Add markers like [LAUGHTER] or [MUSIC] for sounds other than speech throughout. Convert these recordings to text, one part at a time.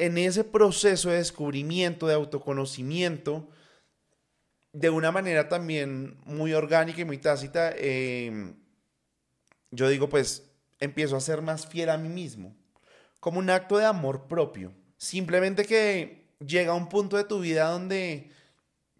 en ese proceso de descubrimiento, de autoconocimiento, de una manera también muy orgánica y muy tácita, em, yo digo, pues empiezo a ser más fiel a mí mismo, como un acto de amor propio. Simplemente que llega un punto de tu vida donde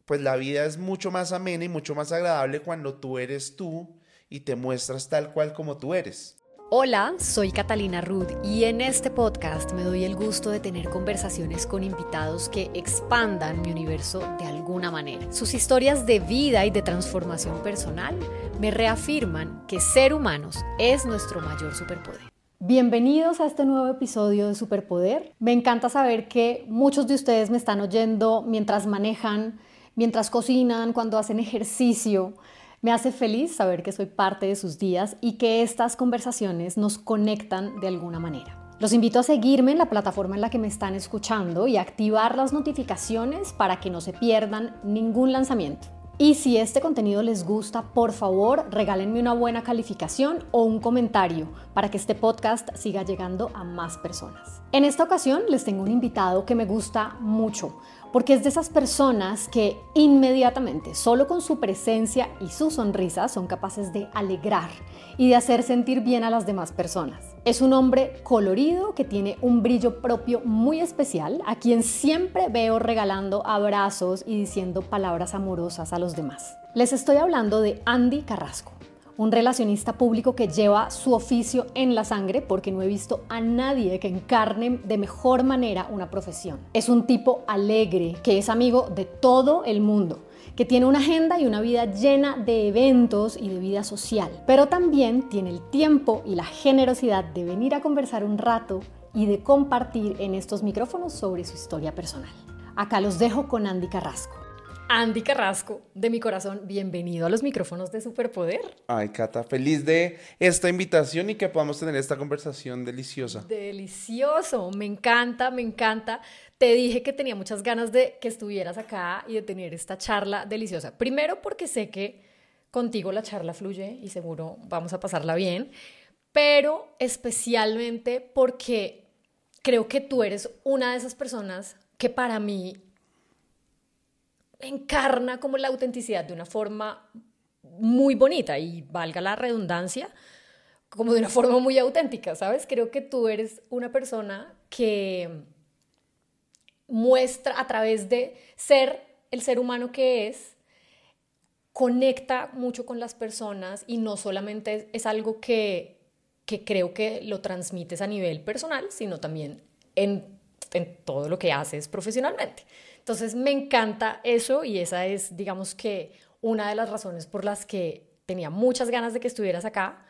pues la vida es mucho más amena y mucho más agradable cuando tú eres tú y te muestras tal cual como tú eres. Hola, soy Catalina Ruth y en este podcast me doy el gusto de tener conversaciones con invitados que expandan mi universo de alguna manera. Sus historias de vida y de transformación personal me reafirman que ser humanos es nuestro mayor superpoder. Bienvenidos a este nuevo episodio de Superpoder. Me encanta saber que muchos de ustedes me están oyendo mientras manejan, mientras cocinan, cuando hacen ejercicio me hace feliz saber que soy parte de sus días y que estas conversaciones nos conectan de alguna manera. Los invito a seguirme en la plataforma en la que me están escuchando y activar las notificaciones para que no se pierdan ningún lanzamiento. Y si este contenido les gusta, por favor, regálenme una buena calificación o un comentario para que este podcast siga llegando a más personas. En esta ocasión les tengo un invitado que me gusta mucho porque es de esas personas que inmediatamente, solo con su presencia y su sonrisa, son capaces de alegrar y de hacer sentir bien a las demás personas. Es un hombre colorido que tiene un brillo propio muy especial, a quien siempre veo regalando abrazos y diciendo palabras amorosas a los demás. Les estoy hablando de Andy Carrasco un relacionista público que lleva su oficio en la sangre porque no he visto a nadie que encarne de mejor manera una profesión. Es un tipo alegre, que es amigo de todo el mundo que tiene una agenda y una vida llena de eventos y de vida social, pero también tiene el tiempo y la generosidad de venir a conversar un rato y de compartir en estos micrófonos sobre su historia personal. Acá los dejo con Andy Carrasco. Andy Carrasco, de mi corazón, bienvenido a los micrófonos de Superpoder. Ay, Cata, feliz de esta invitación y que podamos tener esta conversación deliciosa. Delicioso, me encanta, me encanta. Te dije que tenía muchas ganas de que estuvieras acá y de tener esta charla deliciosa. Primero porque sé que contigo la charla fluye y seguro vamos a pasarla bien, pero especialmente porque creo que tú eres una de esas personas que para mí encarna como la autenticidad de una forma muy bonita y valga la redundancia, como de una forma muy auténtica, ¿sabes? Creo que tú eres una persona que muestra a través de ser el ser humano que es, conecta mucho con las personas y no solamente es, algo que, que, creo que lo transmites a nivel personal, sino también en, en todo lo que haces profesionalmente. Entonces me encanta eso y esa es, digamos que, una de las razones por las que tenía muchas ganas de que estuvieras acá.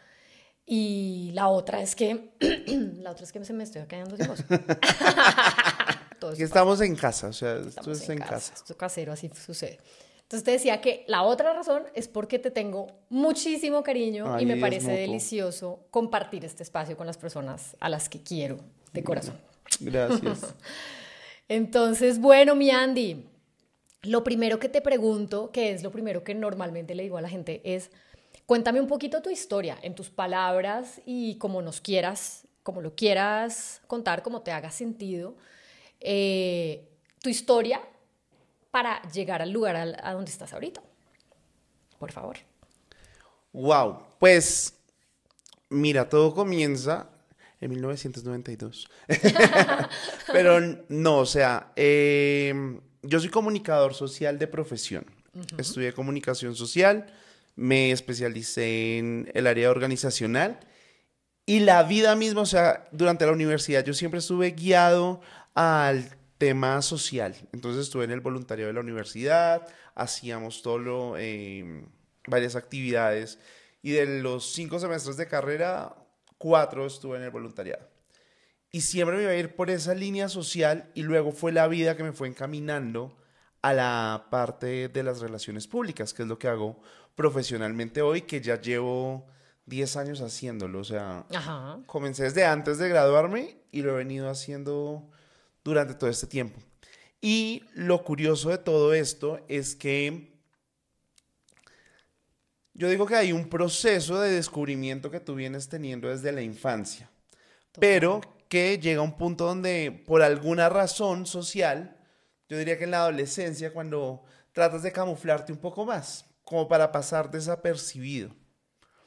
Y la otra es que, [CLEARS THROAT] la otra es que se me estoy quedando sin voz. [LAUGHS] estamos en casa, o sea, esto es en, casa. Esto casero, así sucede. Entonces te decía que la otra razón es porque te tengo muchísimo cariño y me parece delicioso compartir este espacio con las personas a las que quiero de corazón. Gracias. [LAUGHS] Entonces, bueno, mi Andy, lo primero que te pregunto, que es lo primero que normalmente le digo a la gente, es cuéntame un poquito tu historia en tus palabras y como nos quieras, como lo quieras contar, como te haga sentido, eh, tu historia para llegar al lugar a, donde estás ahorita. Por favor. Wow, pues mira, todo comienza en 1992. [LAUGHS] Pero no, o sea, em, yo soy comunicador social de profesión. Estudié comunicación social, me especialicé en el área organizacional y la vida misma, o sea, durante la universidad yo siempre estuve guiado al tema social. Entonces estuve en el voluntariado de la universidad, hacíamos todo lo, em, varias actividades y de los cinco semestres de carrera cuatro estuve en el voluntariado. Y siempre me iba a ir por esa línea social y luego fue la vida que me fue encaminando a la parte de las relaciones públicas, que es lo que hago profesionalmente hoy, que ya llevo 10 años haciéndolo. O sea, comencé desde antes de graduarme y lo he venido haciendo durante todo este tiempo. Y lo curioso de todo esto es que yo digo que hay un proceso de descubrimiento que tú vienes teniendo desde la infancia, pero que llega un punto donde por alguna razón social, yo diría que en la adolescencia, cuando tratas de camuflarte un poco más, como para pasar desapercibido.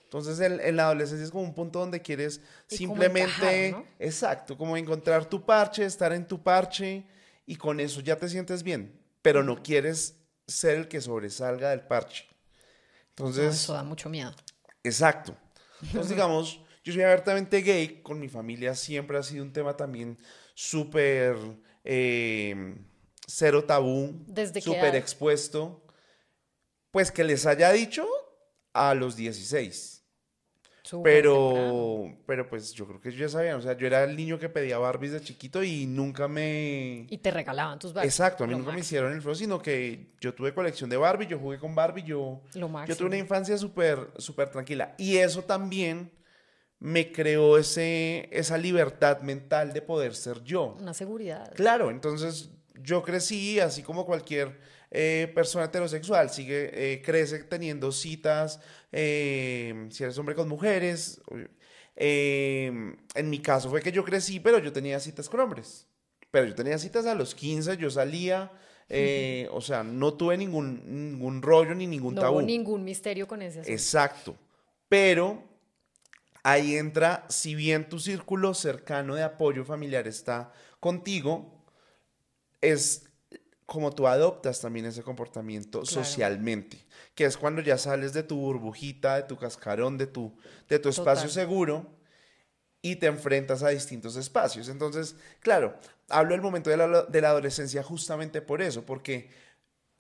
Entonces en, la adolescencia es como un punto donde quieres simplemente, exacto, como encontrar tu parche, estar en tu parche y con eso ya te sientes bien, pero no quieres ser el que sobresalga del parche. Entonces... eso da mucho miedo. Exacto. Entonces digamos, yo soy abiertamente gay, con mi familia siempre ha sido un tema también súper eh, cero tabú, súper expuesto. Pues que les haya dicho a los 16 pero, pero pues yo creo que ya sabía, o sea, yo era el niño que pedía Barbies de chiquito y nunca me... Y te regalaban tus Barbies. Exacto, a mí nunca me hicieron el feo, sino que yo tuve colección de Barbie, yo jugué con Barbie, yo, yo tuve una infancia súper, súper tranquila. Y eso también me creó ese, esa libertad mental de poder ser yo. Una seguridad. Claro, entonces yo crecí así como cualquier eh, persona heterosexual, sigue, eh, crece teniendo citas, eh, si eres hombre con mujeres. en mi caso fue que yo crecí, pero yo tenía citas con hombres. Pero yo tenía citas a los 15, yo salía, o sea, no tuve ningún, ningún rollo ni ningún tabú. No ningún misterio con ese asunto. Exacto. Pero ahí entra, si bien tu círculo cercano de apoyo familiar está contigo, es como tú adoptas también ese comportamiento socialmente, que es cuando ya sales de tu burbujita, de tu cascarón, de tu, de tu espacio seguro y te enfrentas a distintos espacios. Entonces, claro, hablo del momento de la, de la adolescencia justamente por eso, porque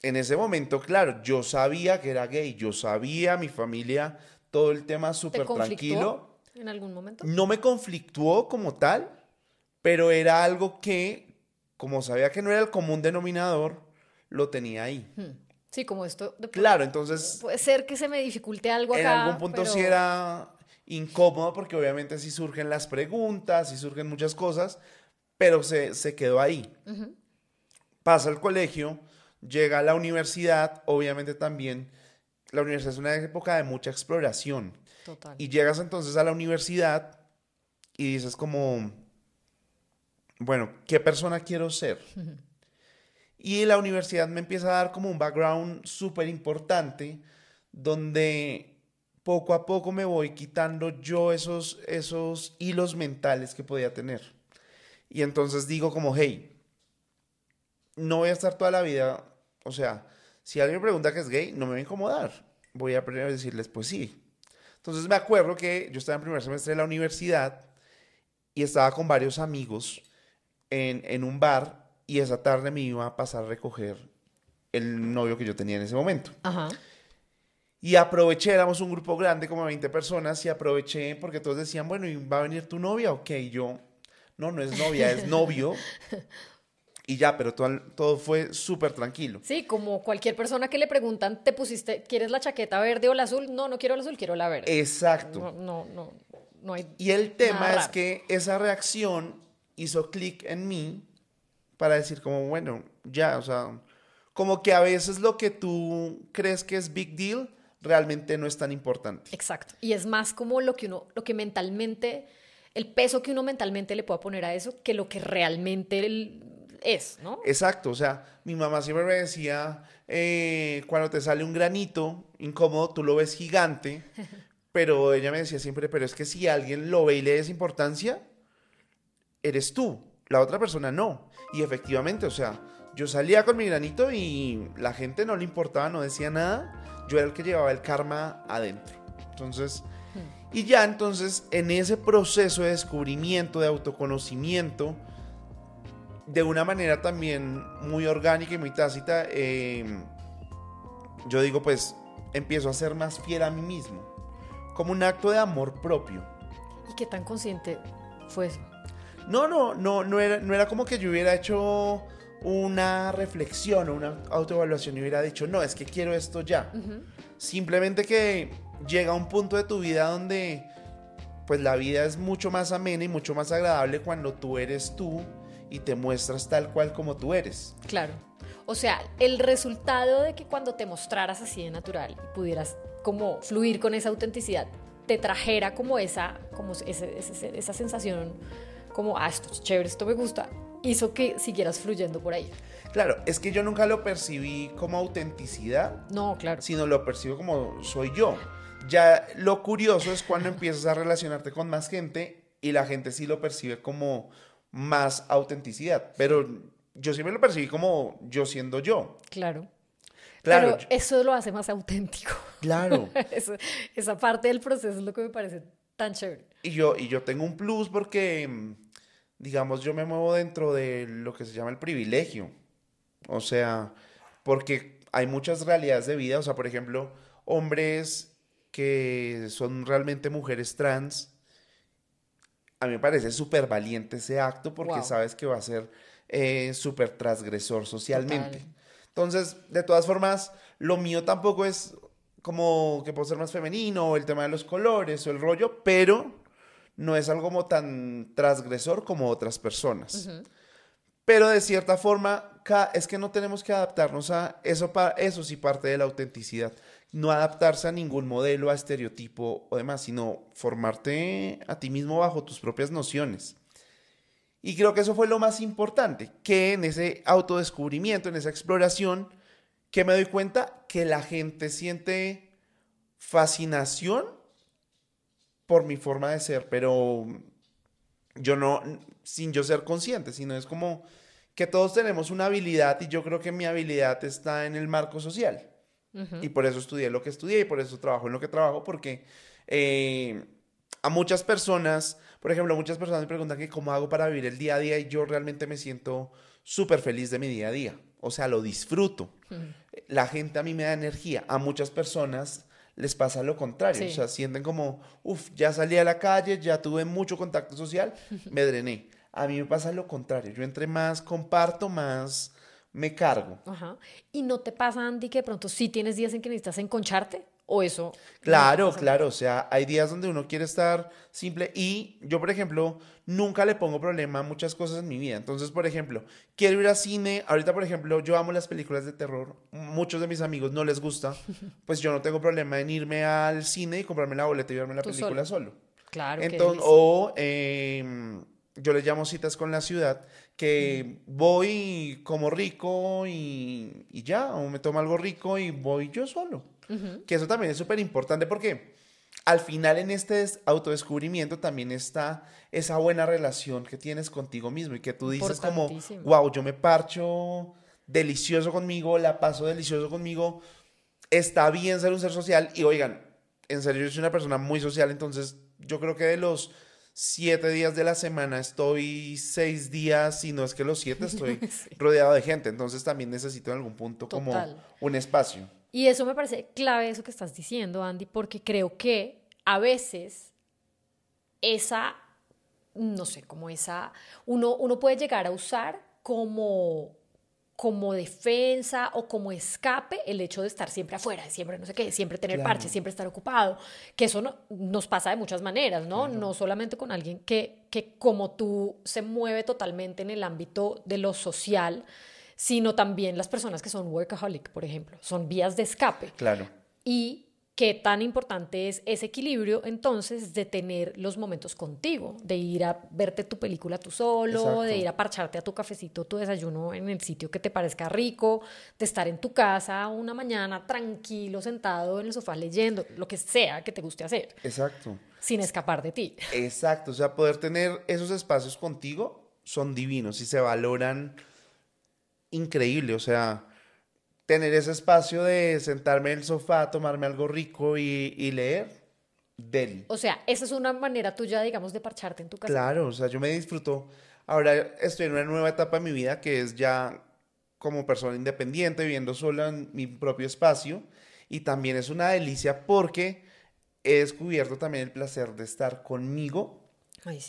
en ese momento, claro, yo sabía que era gay, yo sabía, mi familia, todo el tema súper tranquilo. ¿En algún momento? No me conflictuó como tal, pero era algo que como sabía que no era el común denominador, lo tenía ahí. Hmm. Sí, como esto. claro, entonces. Puede ser que se me dificulte algo acá. En algún punto sí era incómodo porque obviamente sí surgen las preguntas, sí surgen muchas cosas, pero se, se quedó ahí. Pasa al colegio, llega a la universidad, obviamente también. La universidad es una época de mucha exploración. Total. Y llegas entonces a la universidad y dices como bueno, ¿qué persona quiero ser? Y la universidad me empieza a dar como un background súper importante donde poco a poco me voy quitando yo esos, esos hilos mentales que podía tener. Y entonces digo como, hey, no voy a estar toda la vida, o sea, si alguien pregunta que es gay, no me voy a incomodar. Voy a aprender a decirles, pues sí. Entonces me acuerdo que yo estaba en primer semestre de la universidad y estaba con varios amigos en, un bar y esa tarde me iba a pasar a recoger el novio que yo tenía en ese momento. Y aproveché, éramos un grupo grande, como 20 personas, y aproveché porque todos decían, bueno, ¿y va a venir tu novia? Ok, yo, no, no es novia, es novio. [LAUGHS] Y ya, pero todo, todo fue súper tranquilo. Sí, como cualquier persona que le preguntan, ¿te pusiste, quieres la chaqueta verde o la azul? No, no quiero la azul, quiero la verde. Exacto. No, no, no, hay. Y el tema es que esa reacción hizo clic en mí para decir como, bueno, ya, o sea, como que a veces lo que tú crees que es big deal realmente no es tan importante. Exacto. Y es más como lo que uno, lo que mentalmente, el peso que uno mentalmente le pueda poner a eso que lo que realmente es, ¿no? Exacto. O sea, mi mamá siempre me decía, eh, cuando te sale un granito incómodo, tú lo ves gigante, [LAUGHS] pero ella me decía siempre, pero es que si alguien lo ve y le des importancia, eres tú, la otra persona no. Y efectivamente, o sea, yo salía con mi granito y la gente no le importaba, no decía nada. Yo era el que llevaba el karma adentro. Entonces, y ya entonces en ese proceso de descubrimiento, de autoconocimiento, de una manera también muy orgánica y muy tácita, em, yo digo, pues empiezo a ser más fiel a mí mismo, como un acto de amor propio. ¿Y qué tan consciente fue eso? No, no, no, no era, no era como que yo hubiera hecho una reflexión o una autoevaluación y hubiera dicho, no, es que quiero esto ya. Simplemente que llega un punto de tu vida donde pues la vida es mucho más amena y mucho más agradable cuando tú eres tú y te muestras tal cual como tú eres. Claro. O sea, el resultado de que cuando te mostraras así de natural y pudieras como fluir con esa autenticidad, te trajera como esa, como esa sensación como, ah, esto es chévere, esto me gusta, hizo que siguieras fluyendo por ahí. Claro, es que yo nunca lo percibí como autenticidad. No, claro. Sino lo percibo como soy yo. Ya lo curioso es cuando empiezas a relacionarte con más gente y la gente sí lo percibe como más autenticidad. Pero yo siempre lo percibí como yo siendo yo. Claro. Claro. Pero eso lo hace más auténtico. Claro. [LAUGHS] esa parte del proceso es lo que me parece tan chévere. Y yo, y yo tengo un plus porque, digamos, yo me muevo dentro de lo que se llama el privilegio. O sea, porque hay muchas realidades de vida. O sea, por ejemplo, hombres que son realmente mujeres trans. A mí me parece súper valiente ese acto porque sabes que va a ser eh, súper transgresor socialmente. Entonces, de todas formas, lo mío tampoco es como que puedo ser más femenino, o el tema de los colores, o el rollo, pero no es algo como tan transgresor como otras personas. Pero de cierta forma, es que no tenemos que adaptarnos a eso, eso sí parte de la autenticidad. No adaptarse a ningún modelo, a estereotipo o demás, sino formarte a ti mismo bajo tus propias nociones. Y creo que eso fue lo más importante, que en ese autodescubrimiento, en esa exploración, que me doy cuenta que la gente siente fascinación por mi forma de ser, pero yo no, sin yo ser consciente, sino es como que todos tenemos una habilidad y yo creo que mi habilidad está en el marco social. Y por eso estudié lo que estudié y por eso trabajo en lo que trabajo, porque eh, a muchas personas, por ejemplo, muchas personas me preguntan que cómo hago para vivir el día a día y yo realmente me siento súper feliz de mi día a día. O sea, lo disfruto. La gente a mí me da energía. A muchas personas les pasa lo contrario. O sea, sienten como, uff, ya salí a la calle, ya tuve mucho contacto social, [LAUGHS] me drené. A mí me pasa lo contrario. Yo entre más comparto, más me cargo. Ajá. ¿Y no te pasa, Andy, que de pronto sí tienes días en que necesitas enconcharte? O eso. Claro, claro, o sea, hay días donde uno quiere estar simple y yo, por ejemplo, nunca le pongo problema a muchas cosas en mi vida. Entonces, por ejemplo, quiero ir al cine, ahorita, por ejemplo, yo amo las películas de terror, muchos de mis amigos no les gusta, [LAUGHS] pues yo no tengo problema en irme al cine y comprarme la boleta y verme la película solo. Claro. Entonces, o em, yo le llamo citas con la ciudad, que voy como rico y, y ya, o me tomo algo rico y voy yo solo. Que eso también es súper importante porque al final en este autodescubrimiento también está esa buena relación que tienes contigo mismo y que tú dices como, wow, yo me parcho delicioso conmigo, la paso delicioso conmigo, está bien ser un ser social y oigan, en serio yo soy una persona muy social, entonces yo creo que de los siete días de la semana estoy seis días, si no es que los siete estoy [LAUGHS] rodeado de gente, entonces también necesito en algún punto como un espacio. Y eso me parece clave, eso que estás diciendo, Andy, porque creo que a veces esa, no sé, como esa, uno, uno puede llegar a usar como como defensa o como escape el hecho de estar siempre afuera, siempre no sé qué, siempre tener parche, siempre estar ocupado, que eso no, nos pasa de muchas maneras, ¿no? No solamente con alguien que, que como tú se mueve totalmente en el ámbito de lo social, sino también las personas que son workaholic, por ejemplo, son vías de escape. Claro. Y qué tan importante es ese equilibrio entonces de tener los momentos contigo, de ir a verte tu película tú solo, de ir a parcharte a tu cafecito, tu desayuno en el sitio que te parezca rico, de estar en tu casa una mañana tranquilo, sentado en el sofá leyendo, lo que sea que te guste hacer. Exacto. Sin escapar de ti. Exacto, o sea, poder tener esos espacios contigo son divinos y se valoran increíble, o sea, tener ese espacio de sentarme en el sofá, tomarme algo rico y, leer, del. O sea, esa es una manera tuya, digamos, de parcharte en tu casa. Claro, o sea, yo me disfruto. Ahora estoy en una nueva etapa de mi vida que es ya como persona independiente, viviendo sola en mi propio espacio. Y también es una delicia porque he descubierto también el placer de estar conmigo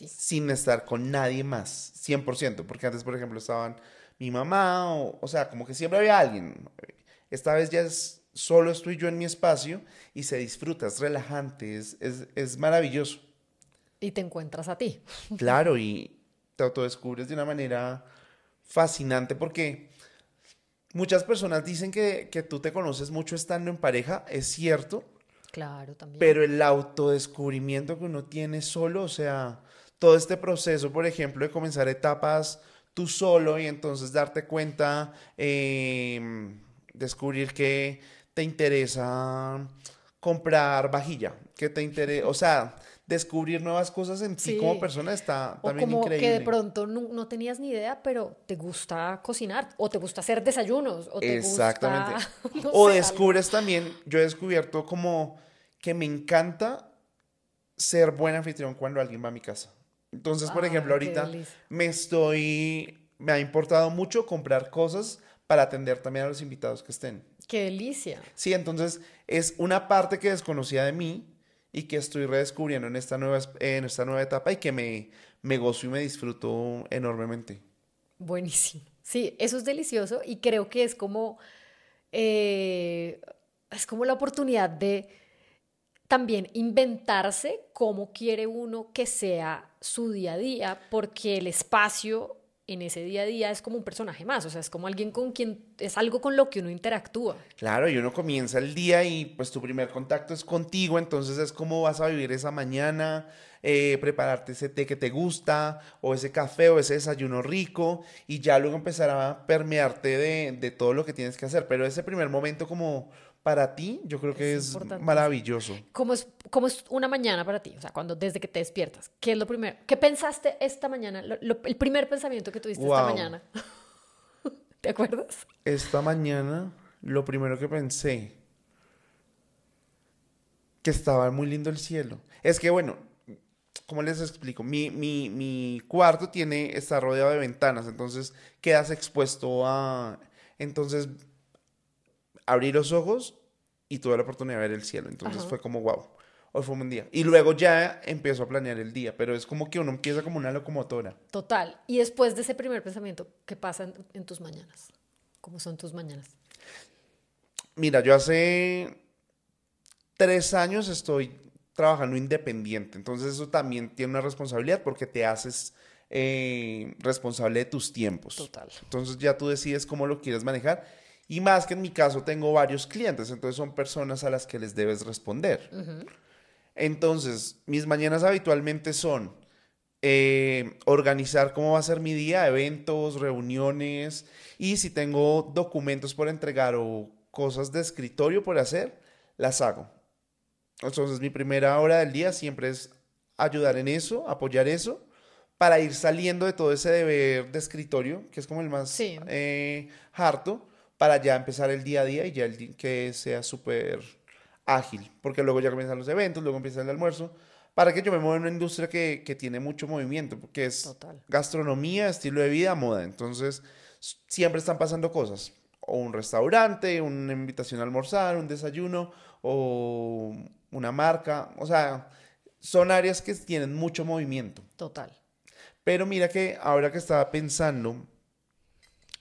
sin estar con nadie más, 100%. Porque antes, por ejemplo, estaban mi mamá, o, sea, como que siempre había alguien. Esta vez ya es solo estoy yo en mi espacio y se disfruta, es relajante, es, es, maravilloso. Y te encuentras a ti. [LAUGHS] Claro, y te autodescubres de una manera fascinante porque muchas personas dicen que, que tú te conoces mucho estando en pareja, es cierto. Claro, también. Pero el autodescubrimiento que uno tiene solo, o sea, todo este proceso, por ejemplo, de comenzar etapas tú solo y entonces darte cuenta, em, descubrir que te interesa comprar vajilla, que te interesa, o sea, descubrir nuevas cosas en ti como persona está también o como que de pronto no, tenías ni idea, pero te gusta cocinar o te gusta hacer desayunos o te Exactamente. [LAUGHS] o descubres también, yo he descubierto como que me encanta ser buen anfitrión cuando alguien va a mi casa. Entonces, por ejemplo, ahorita me estoy, me ha importado mucho comprar cosas para atender también a los invitados que estén. Qué delicia. Sí, entonces es una parte que desconocía de mí y que estoy redescubriendo en esta nueva, en esta nueva etapa y que me, me gozo y me disfruto enormemente. Buenísimo. Sí, eso es delicioso y creo que es como, eh, es como la oportunidad de también inventarse cómo quiere uno que sea su día a día, porque el espacio en ese día a día es como un personaje más, o sea, es como alguien con quien es algo con lo que uno interactúa. Claro, y uno comienza el día y pues tu primer contacto es contigo, entonces es cómo vas a vivir esa mañana, eh, prepararte ese té que te gusta, o ese café, o ese desayuno rico, y ya luego empezar a permearte de, de todo lo que tienes que hacer, pero ese primer momento como para ti, yo creo que es, maravilloso. ¿Cómo es, ¿Cómo es una mañana para ti? O sea, cuando desde que te despiertas, ¿qué es lo primero? ¿Qué pensaste esta mañana? el primer pensamiento que tuviste esta mañana. [LAUGHS] ¿Te acuerdas? Esta mañana, lo primero que pensé, que estaba muy lindo el cielo. Es que, bueno, ¿cómo les explico? Mi, mi, mi cuarto tiene, está rodeado de ventanas, entonces quedas expuesto a... Entonces abrí los ojos y tuve la oportunidad de ver el cielo. Entonces fue como, wow, hoy fue un buen día. Y luego ya empezó a planear el día, pero es como que uno empieza como una locomotora. Total. Y después de ese primer pensamiento, ¿qué pasa en, tus mañanas? ¿Cómo son tus mañanas? Mira, yo hace tres años estoy trabajando independiente, entonces eso también tiene una responsabilidad porque te haces eh, responsable de tus tiempos. Total. Entonces ya tú decides cómo lo quieres manejar y más que en mi caso tengo varios clientes, entonces son personas a las que les debes responder. Entonces, mis mañanas habitualmente son eh, organizar cómo va a ser mi día, eventos, reuniones, y si tengo documentos por entregar o cosas de escritorio por hacer, las hago. Entonces, mi primera hora del día siempre es ayudar en eso, apoyar eso, para ir saliendo de todo ese deber de escritorio, que es como el más eh, harto para ya empezar el día a día y ya el que sea súper ágil, porque luego ya comienzan los eventos, luego empieza el almuerzo, para que yo me mueva en una industria que, que tiene mucho movimiento, porque es gastronomía, estilo de vida, moda, entonces siempre están pasando cosas, o un restaurante, una invitación a almorzar, un desayuno, o una marca, o sea, son áreas que tienen mucho movimiento. Total. Pero mira que ahora que estaba pensando,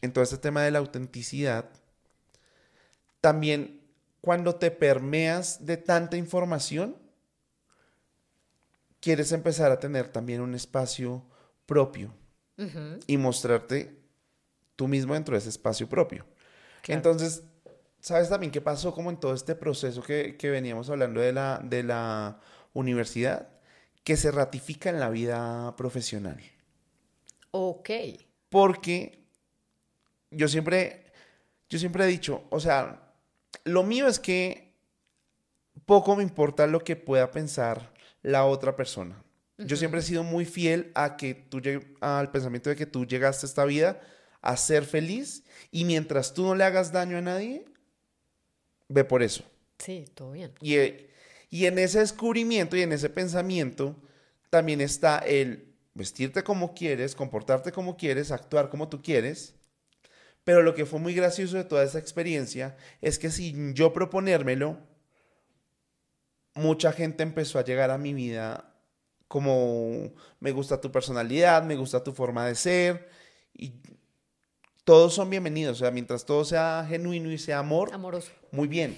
en todo este tema de la autenticidad, también cuando te permeas de tanta información, quieres empezar a tener también un espacio propio y mostrarte tú mismo dentro de ese espacio propio. Entonces, ¿sabes también qué pasó como en todo este proceso que, veníamos hablando de la, de la universidad? Que se ratifica en la vida profesional. Ok. Porque yo siempre, yo siempre he dicho, o sea, lo mío es que poco me importa lo que pueda pensar la otra persona. Yo siempre he sido muy fiel a que tú al pensamiento de que tú llegaste a esta vida a ser feliz y mientras tú no le hagas daño a nadie, ve por eso. Sí, todo bien. Y, y en ese descubrimiento y en ese pensamiento también está el vestirte como quieres, comportarte como quieres, actuar como tú quieres, pero lo que fue muy gracioso de toda esa experiencia es que sin yo proponérmelo, mucha gente empezó a llegar a mi vida como me gusta tu personalidad, me gusta tu forma de ser y todos son bienvenidos, o sea, mientras todo sea genuino y sea amor, amoroso. Muy bien.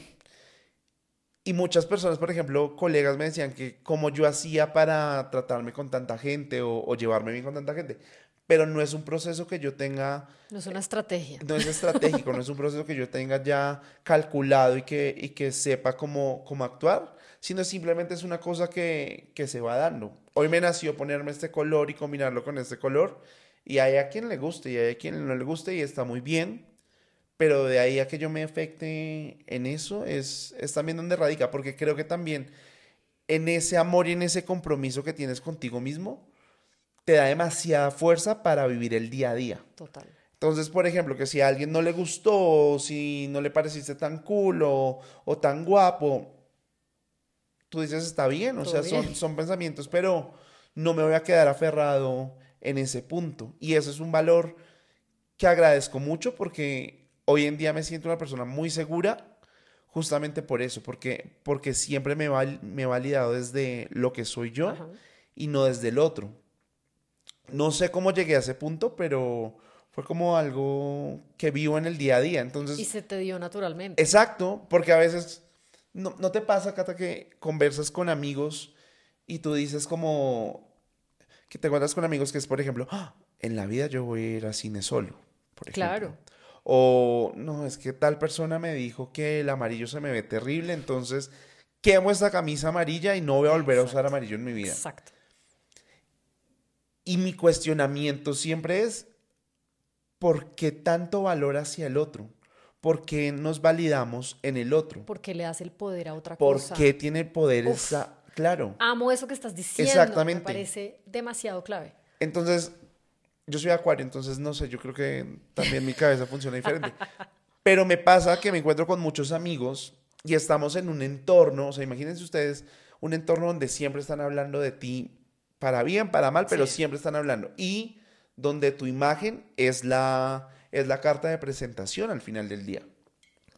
Y muchas personas, por ejemplo, colegas me decían que como yo hacía para tratarme con tanta gente o, o llevarme bien con tanta gente. Pero no es un proceso que yo tenga... No es una estrategia. No es estratégico, no es un proceso que yo tenga ya calculado y que, y que sepa cómo, cómo actuar, sino simplemente es una cosa que, que se va dando. Hoy me nació ponerme este color y combinarlo con este color, y hay a quien le guste y hay a quien no le guste y está muy bien, pero de ahí a que yo me afecte en eso es, es también donde radica, porque creo que también en ese amor y en ese compromiso que tienes contigo mismo, te da demasiada fuerza para vivir el día a día. Total. Entonces, por ejemplo, que si a alguien no le gustó, si no le pareciste tan cool o, o tan guapo, tú dices está bien, o sea, son, son pensamientos, pero no me voy a quedar aferrado en ese punto. Y eso es un valor que agradezco mucho porque hoy en día me siento una persona muy segura justamente por eso, porque, porque siempre me, me he validado desde lo que soy yo y no desde el otro. No sé cómo llegué a ese punto, pero fue como algo que vivo en el día a día. Entonces, y se te dio naturalmente. Exacto, porque a veces no, te pasa, Cata, que conversas con amigos y tú dices como que te encuentras con amigos que es, por ejemplo, ah, en la vida yo voy a ir a cine solo, por ejemplo. Claro. O no, es que tal persona me dijo que el amarillo se me ve terrible, entonces quemo esta camisa amarilla y no voy a volver a usar amarillo en mi vida. Exacto. Y mi cuestionamiento siempre es, ¿por qué tanto valor hacia el otro? ¿Por qué nos validamos en el otro? ¿Por qué le das el poder a otra cosa? ¿Por qué tiene el poder esa... Claro. Amo eso que estás diciendo. Exactamente. Me parece demasiado clave. Entonces, yo soy acuario, entonces no sé, yo creo que también mi cabeza funciona diferente. [LAUGHS] Pero me pasa que me encuentro con muchos amigos y estamos en un entorno, o sea, imagínense ustedes, un entorno donde siempre están hablando de ti para bien, para mal, pero siempre están hablando. Y donde tu imagen es la, es la carta de presentación al final del día.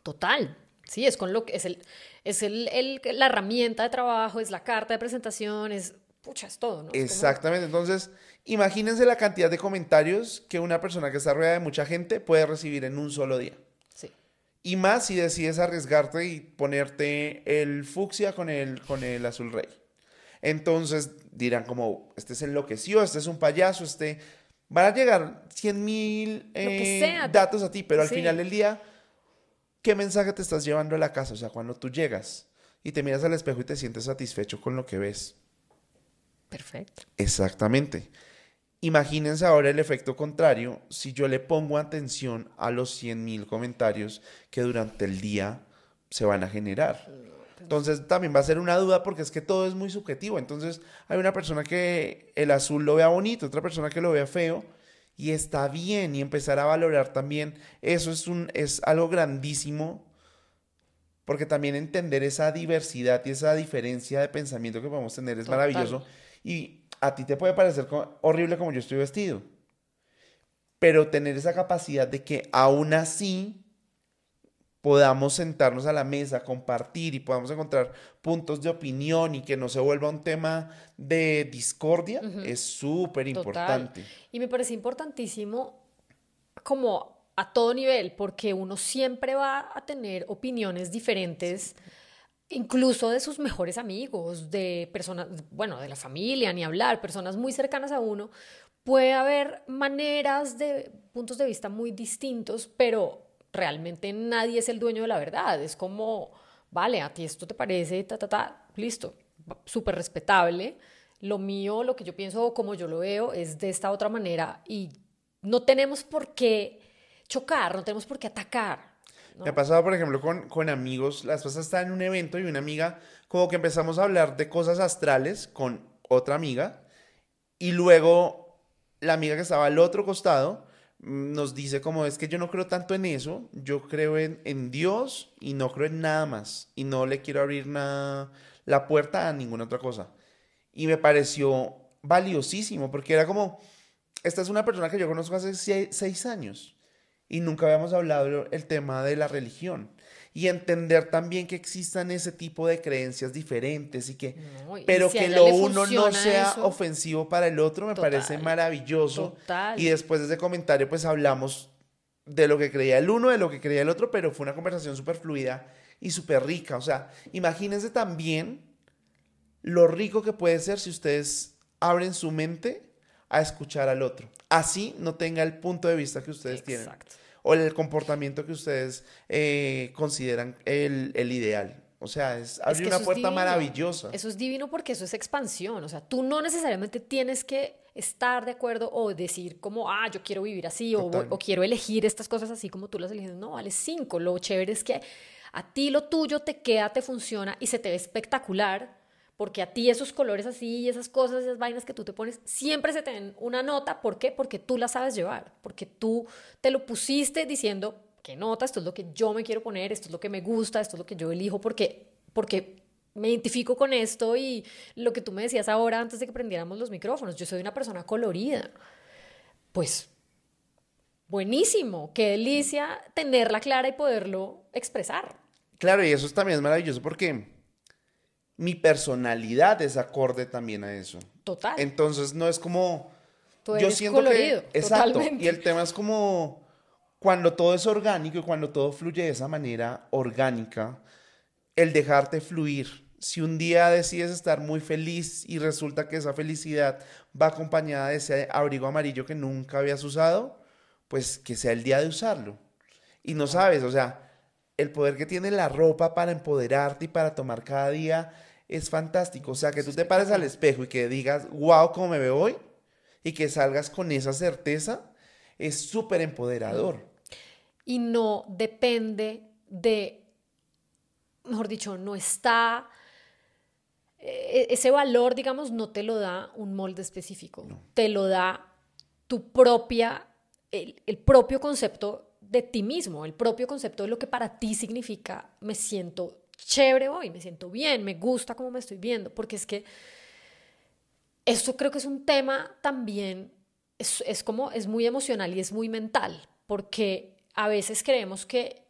Total. Sí, es con lo que es el, es el, el, la herramienta de trabajo, es la carta de presentación, es pucha, es todo, ¿no? Exactamente. Entonces, imagínense la cantidad de comentarios que una persona que está rodeada de mucha gente puede recibir en un solo día. Sí. Y más si decides arriesgarte y ponerte el fucsia con el, con el azul rey. Entonces dirán como, este es enloqueció, este es un payaso, este... Van a llegar 100 mil eh, datos a ti, pero al final del día, ¿qué mensaje te estás llevando a la casa? O sea, cuando tú llegas y te miras al espejo y te sientes satisfecho con lo que ves. Perfecto. Exactamente. Imagínense ahora el efecto contrario si yo le pongo atención a los 100 mil comentarios que durante el día se van a generar. Entonces también va a ser una duda porque es que todo es muy subjetivo. Entonces hay una persona que el azul lo vea bonito, otra persona que lo vea feo y está bien y empezar a valorar también eso es un es algo grandísimo porque también entender esa diversidad y esa diferencia de pensamiento que podemos tener es maravilloso y a ti te puede parecer horrible como yo estoy vestido. Pero tener esa capacidad de que aún así podamos sentarnos a la mesa, compartir y podamos encontrar puntos de opinión y que no se vuelva un tema de discordia, es súper importante. Y me parece importantísimo como a todo nivel, porque uno siempre va a tener opiniones diferentes. Incluso de sus mejores amigos, de personas, bueno, de la familia, ni hablar, personas muy cercanas a uno, puede haber maneras de puntos de vista muy distintos, pero realmente nadie es el dueño de la verdad. Es como, vale, a ti esto te parece, ta, ta, ta, listo, súper respetable. Lo mío, lo que yo pienso, como yo lo veo, es de esta otra manera y no tenemos por qué chocar, no tenemos por qué atacar. Me ha pasado, por ejemplo, con, con amigos, las cosas están en un evento y una amiga, como que empezamos a hablar de cosas astrales con otra amiga y luego la amiga que estaba al otro costado nos dice como es que yo no creo tanto en eso, yo creo en, en Dios y no creo en nada más y no le quiero abrir nada, la puerta a ninguna otra cosa. Y me pareció valiosísimo porque era como, esta es una persona que yo conozco hace seis años y nunca habíamos hablado el tema de la religión y entender también que existan ese tipo de creencias diferentes y que pero que lo uno no sea ofensivo para el otro me parece maravilloso. y después de ese comentario pues hablamos de lo que creía el uno de lo que creía el otro pero fue una conversación súper fluida y súper rica o sea imagínense también lo rico que puede ser si ustedes abren su mente a escuchar al otro. Así no tenga el punto de vista que ustedes tienen. O el comportamiento que ustedes eh, consideran el, el ideal. O sea, es abrir que una es puerta maravillosa. Eso es divino porque eso es expansión. O sea, tú no necesariamente tienes que estar de acuerdo o decir como, ah, yo quiero vivir así o, o quiero elegir estas cosas así como tú las eliges. No, vale cinco. Lo chévere es que a ti lo tuyo te queda, te funciona y se te ve espectacular porque a ti esos colores así y esas cosas, esas vainas que tú te pones, siempre se te den una nota. ¿Por qué? Porque tú la sabes llevar, porque tú te lo pusiste diciendo, ¿qué nota? Esto es lo que yo me quiero poner, esto es lo que me gusta, esto es lo que yo elijo, porque, porque me identifico con esto y lo que tú me decías ahora antes de que prendiéramos los micrófonos, yo soy una persona colorida. Pues buenísimo, qué delicia tenerla clara y poderlo expresar. Claro, y eso también es maravilloso porque mi personalidad es acorde también a eso. Total. Entonces no es como Tú yo siento colorido, que exacto totalmente. y el tema es como cuando todo es orgánico y cuando todo fluye de esa manera orgánica, el dejarte fluir. Si un día decides estar muy feliz y resulta que esa felicidad va acompañada de ese abrigo amarillo que nunca habías usado, pues que sea el día de usarlo. Y no sabes, o sea, el poder que tiene la ropa para empoderarte y para tomar cada día es fantástico. O sea, que tú te pares al espejo y que digas, wow, cómo me veo hoy, y que salgas con esa certeza, es súper empoderador. y no depende de, mejor dicho, no está, e- ese valor, digamos, no te lo da un molde específico, te lo da tu propia, el, el propio concepto de ti mismo, el propio concepto de lo que para ti significa, me siento chévere hoy, me siento bien, me gusta cómo me estoy viendo, porque es que esto creo que es un tema también, es, es como, es muy emocional y es muy mental, porque a veces creemos que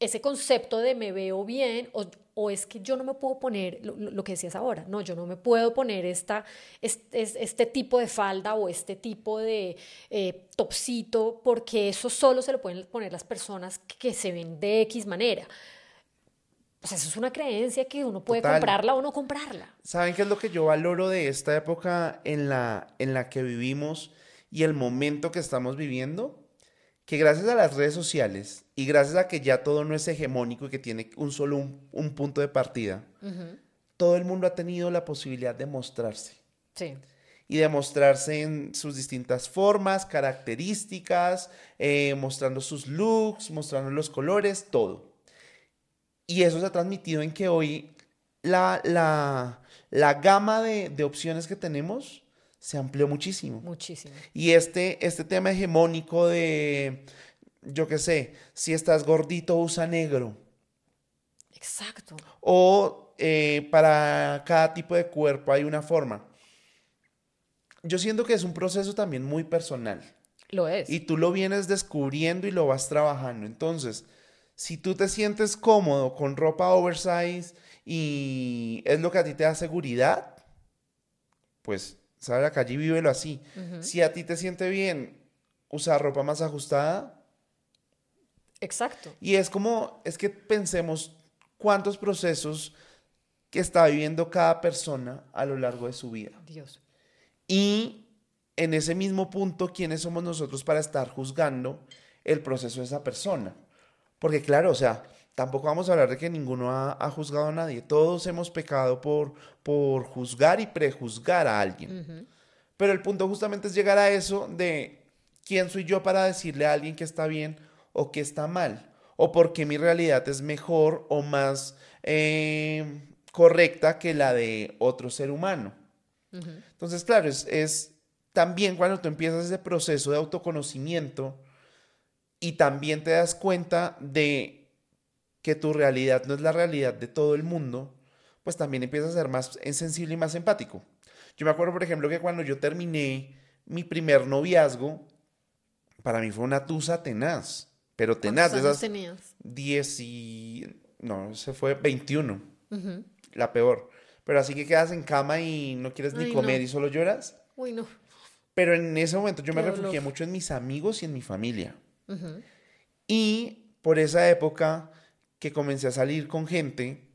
ese concepto de me veo bien o, o es que yo no me puedo poner lo, que decías ahora, no, yo no me puedo poner esta, este, este tipo de falda o este tipo de eh, topsito porque eso solo se lo pueden poner las personas que se ven de X manera. O sea, eso es una creencia que uno puede Total. comprarla o no comprarla. ¿Saben qué es lo que yo valoro de esta época en la, en la que vivimos y el momento que estamos viviendo? Que gracias a las redes sociales y gracias a que ya todo no es hegemónico y que tiene un solo un, un punto de partida, todo el mundo ha tenido la posibilidad de mostrarse Sí. y de mostrarse en sus distintas formas, características, eh, mostrando sus looks, mostrando los colores, todo. Y eso se ha transmitido en que hoy la, la, la gama de, de opciones que tenemos se amplió muchísimo. Muchísimo. Y este, este tema hegemónico de, yo qué sé, si estás gordito usa negro. Exacto. O eh, para cada tipo de cuerpo hay una forma. Yo siento que es un proceso también muy personal. Lo es. Y tú lo vienes descubriendo y lo vas trabajando. Entonces, si tú te sientes cómodo con ropa oversize y es lo que a ti te da seguridad, pues sale a la calle y vívelo así. Si a ti te siente bien usar ropa más ajustada, Exacto. y es como, es que pensemos cuántos procesos que está viviendo cada persona a lo largo de su vida. Dios. Y en ese mismo punto, ¿quiénes somos nosotros para estar juzgando el proceso de esa persona? Porque claro, o sea, tampoco vamos a hablar de que ninguno ha, ha juzgado a nadie. Todos hemos pecado por, por juzgar y prejuzgar a alguien. Pero el punto justamente es llegar a eso de quién soy yo para decirle a alguien que está bien o que está mal. O porque mi realidad es mejor o más eh, correcta que la de otro ser humano. Entonces, claro, es, es también cuando tú empiezas ese proceso de autoconocimiento y también te das cuenta de que tu realidad no es la realidad de todo el mundo, pues también empiezas a ser más sensible y más empático. Yo me acuerdo, por ejemplo, que cuando yo terminé mi primer noviazgo, para mí fue una tusa tenaz, pero tenaz, ¿Cuántos esas tenías? 10 y... no, se fue 21, la peor. Pero así que quedas en cama y no quieres ni Ay, comer no. y solo lloras. Uy, no. Pero en ese momento yo me refugié dolor. mucho en mis amigos y en mi familia. Y por esa época que comencé a salir con gente,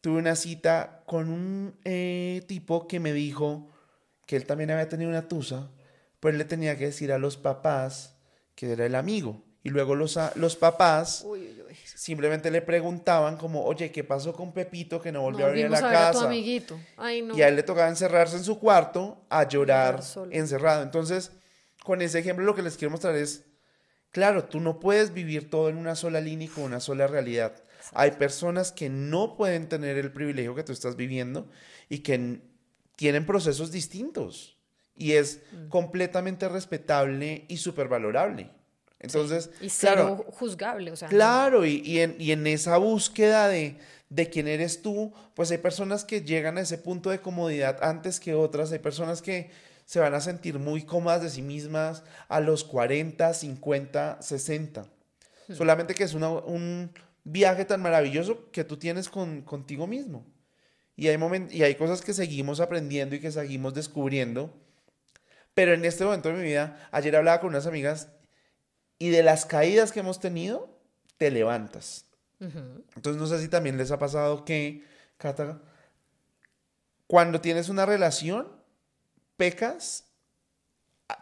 tuve una cita con un eh, tipo que me dijo que él también había tenido una tusa, pues le tenía que decir a los papás que era el amigo. Y luego los, los papás simplemente le preguntaban como, oye, ¿qué pasó con Pepito que no volvió a abrir la casa? amiguito. Y a él le tocaba encerrarse en su cuarto a llorar encerrado. Entonces, con ese ejemplo lo que les quiero mostrar es, claro, tú no puedes vivir todo en una sola línea y con una sola realidad. Hay personas que no pueden tener el privilegio que tú estás viviendo y que tienen procesos distintos. Y es mm. completamente respetable y súper valorable. Entonces, y claro, juzgable, o sea. Claro, y, en, esa búsqueda de, de quién eres tú, pues hay personas que llegan a ese punto de comodidad antes que otras, hay personas que se van a sentir muy cómodas de sí mismas a los 40, 50, 60. Solamente que es un viaje tan maravilloso que tú tienes con, contigo mismo. Y hay, y hay cosas que seguimos aprendiendo y que seguimos descubriendo. Pero en este momento de mi vida, ayer hablaba con unas amigas y de las caídas que hemos tenido, te levantas. Entonces no sé si también les ha pasado que, Cata, cuando tienes una relación, pecas,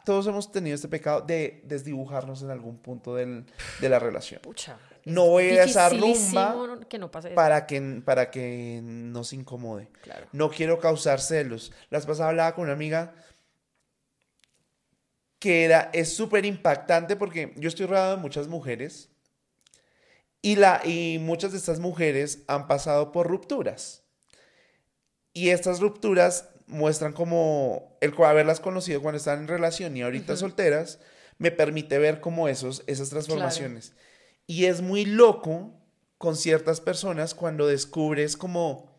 todos hemos tenido este pecado de desdibujarnos en algún punto del, de la relación. Pucha, no voy a esa rumba que no pase para, que, para que no se incomode. No quiero causar celos. Las pasadas hablaba con una amiga que era, es súper impactante porque yo estoy rodeado de muchas mujeres y, la, y muchas de estas mujeres han pasado por rupturas. Y estas rupturas muestran como el haberlas conocido cuando están en relación y ahorita solteras, me permite ver como esos, esas transformaciones. Y es muy loco con ciertas personas cuando descubres como,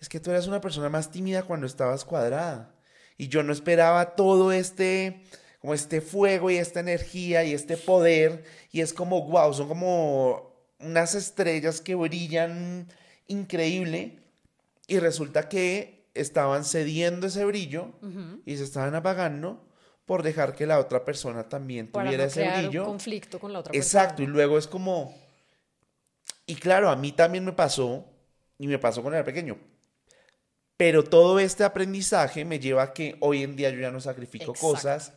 es que tú eras una persona más tímida cuando estabas cuadrada. Y yo no esperaba todo este como este fuego y esta energía y este poder y es como, wow, son como unas estrellas que brillan increíble y resulta que estaban cediendo ese brillo y se estaban apagando por dejar que la otra persona también tuviera ese brillo. Un conflicto con la otra Exacto, y luego es como y claro, a mí también me pasó y me pasó con el pequeño. Pero todo este aprendizaje me lleva a que hoy en día yo ya no sacrifico cosas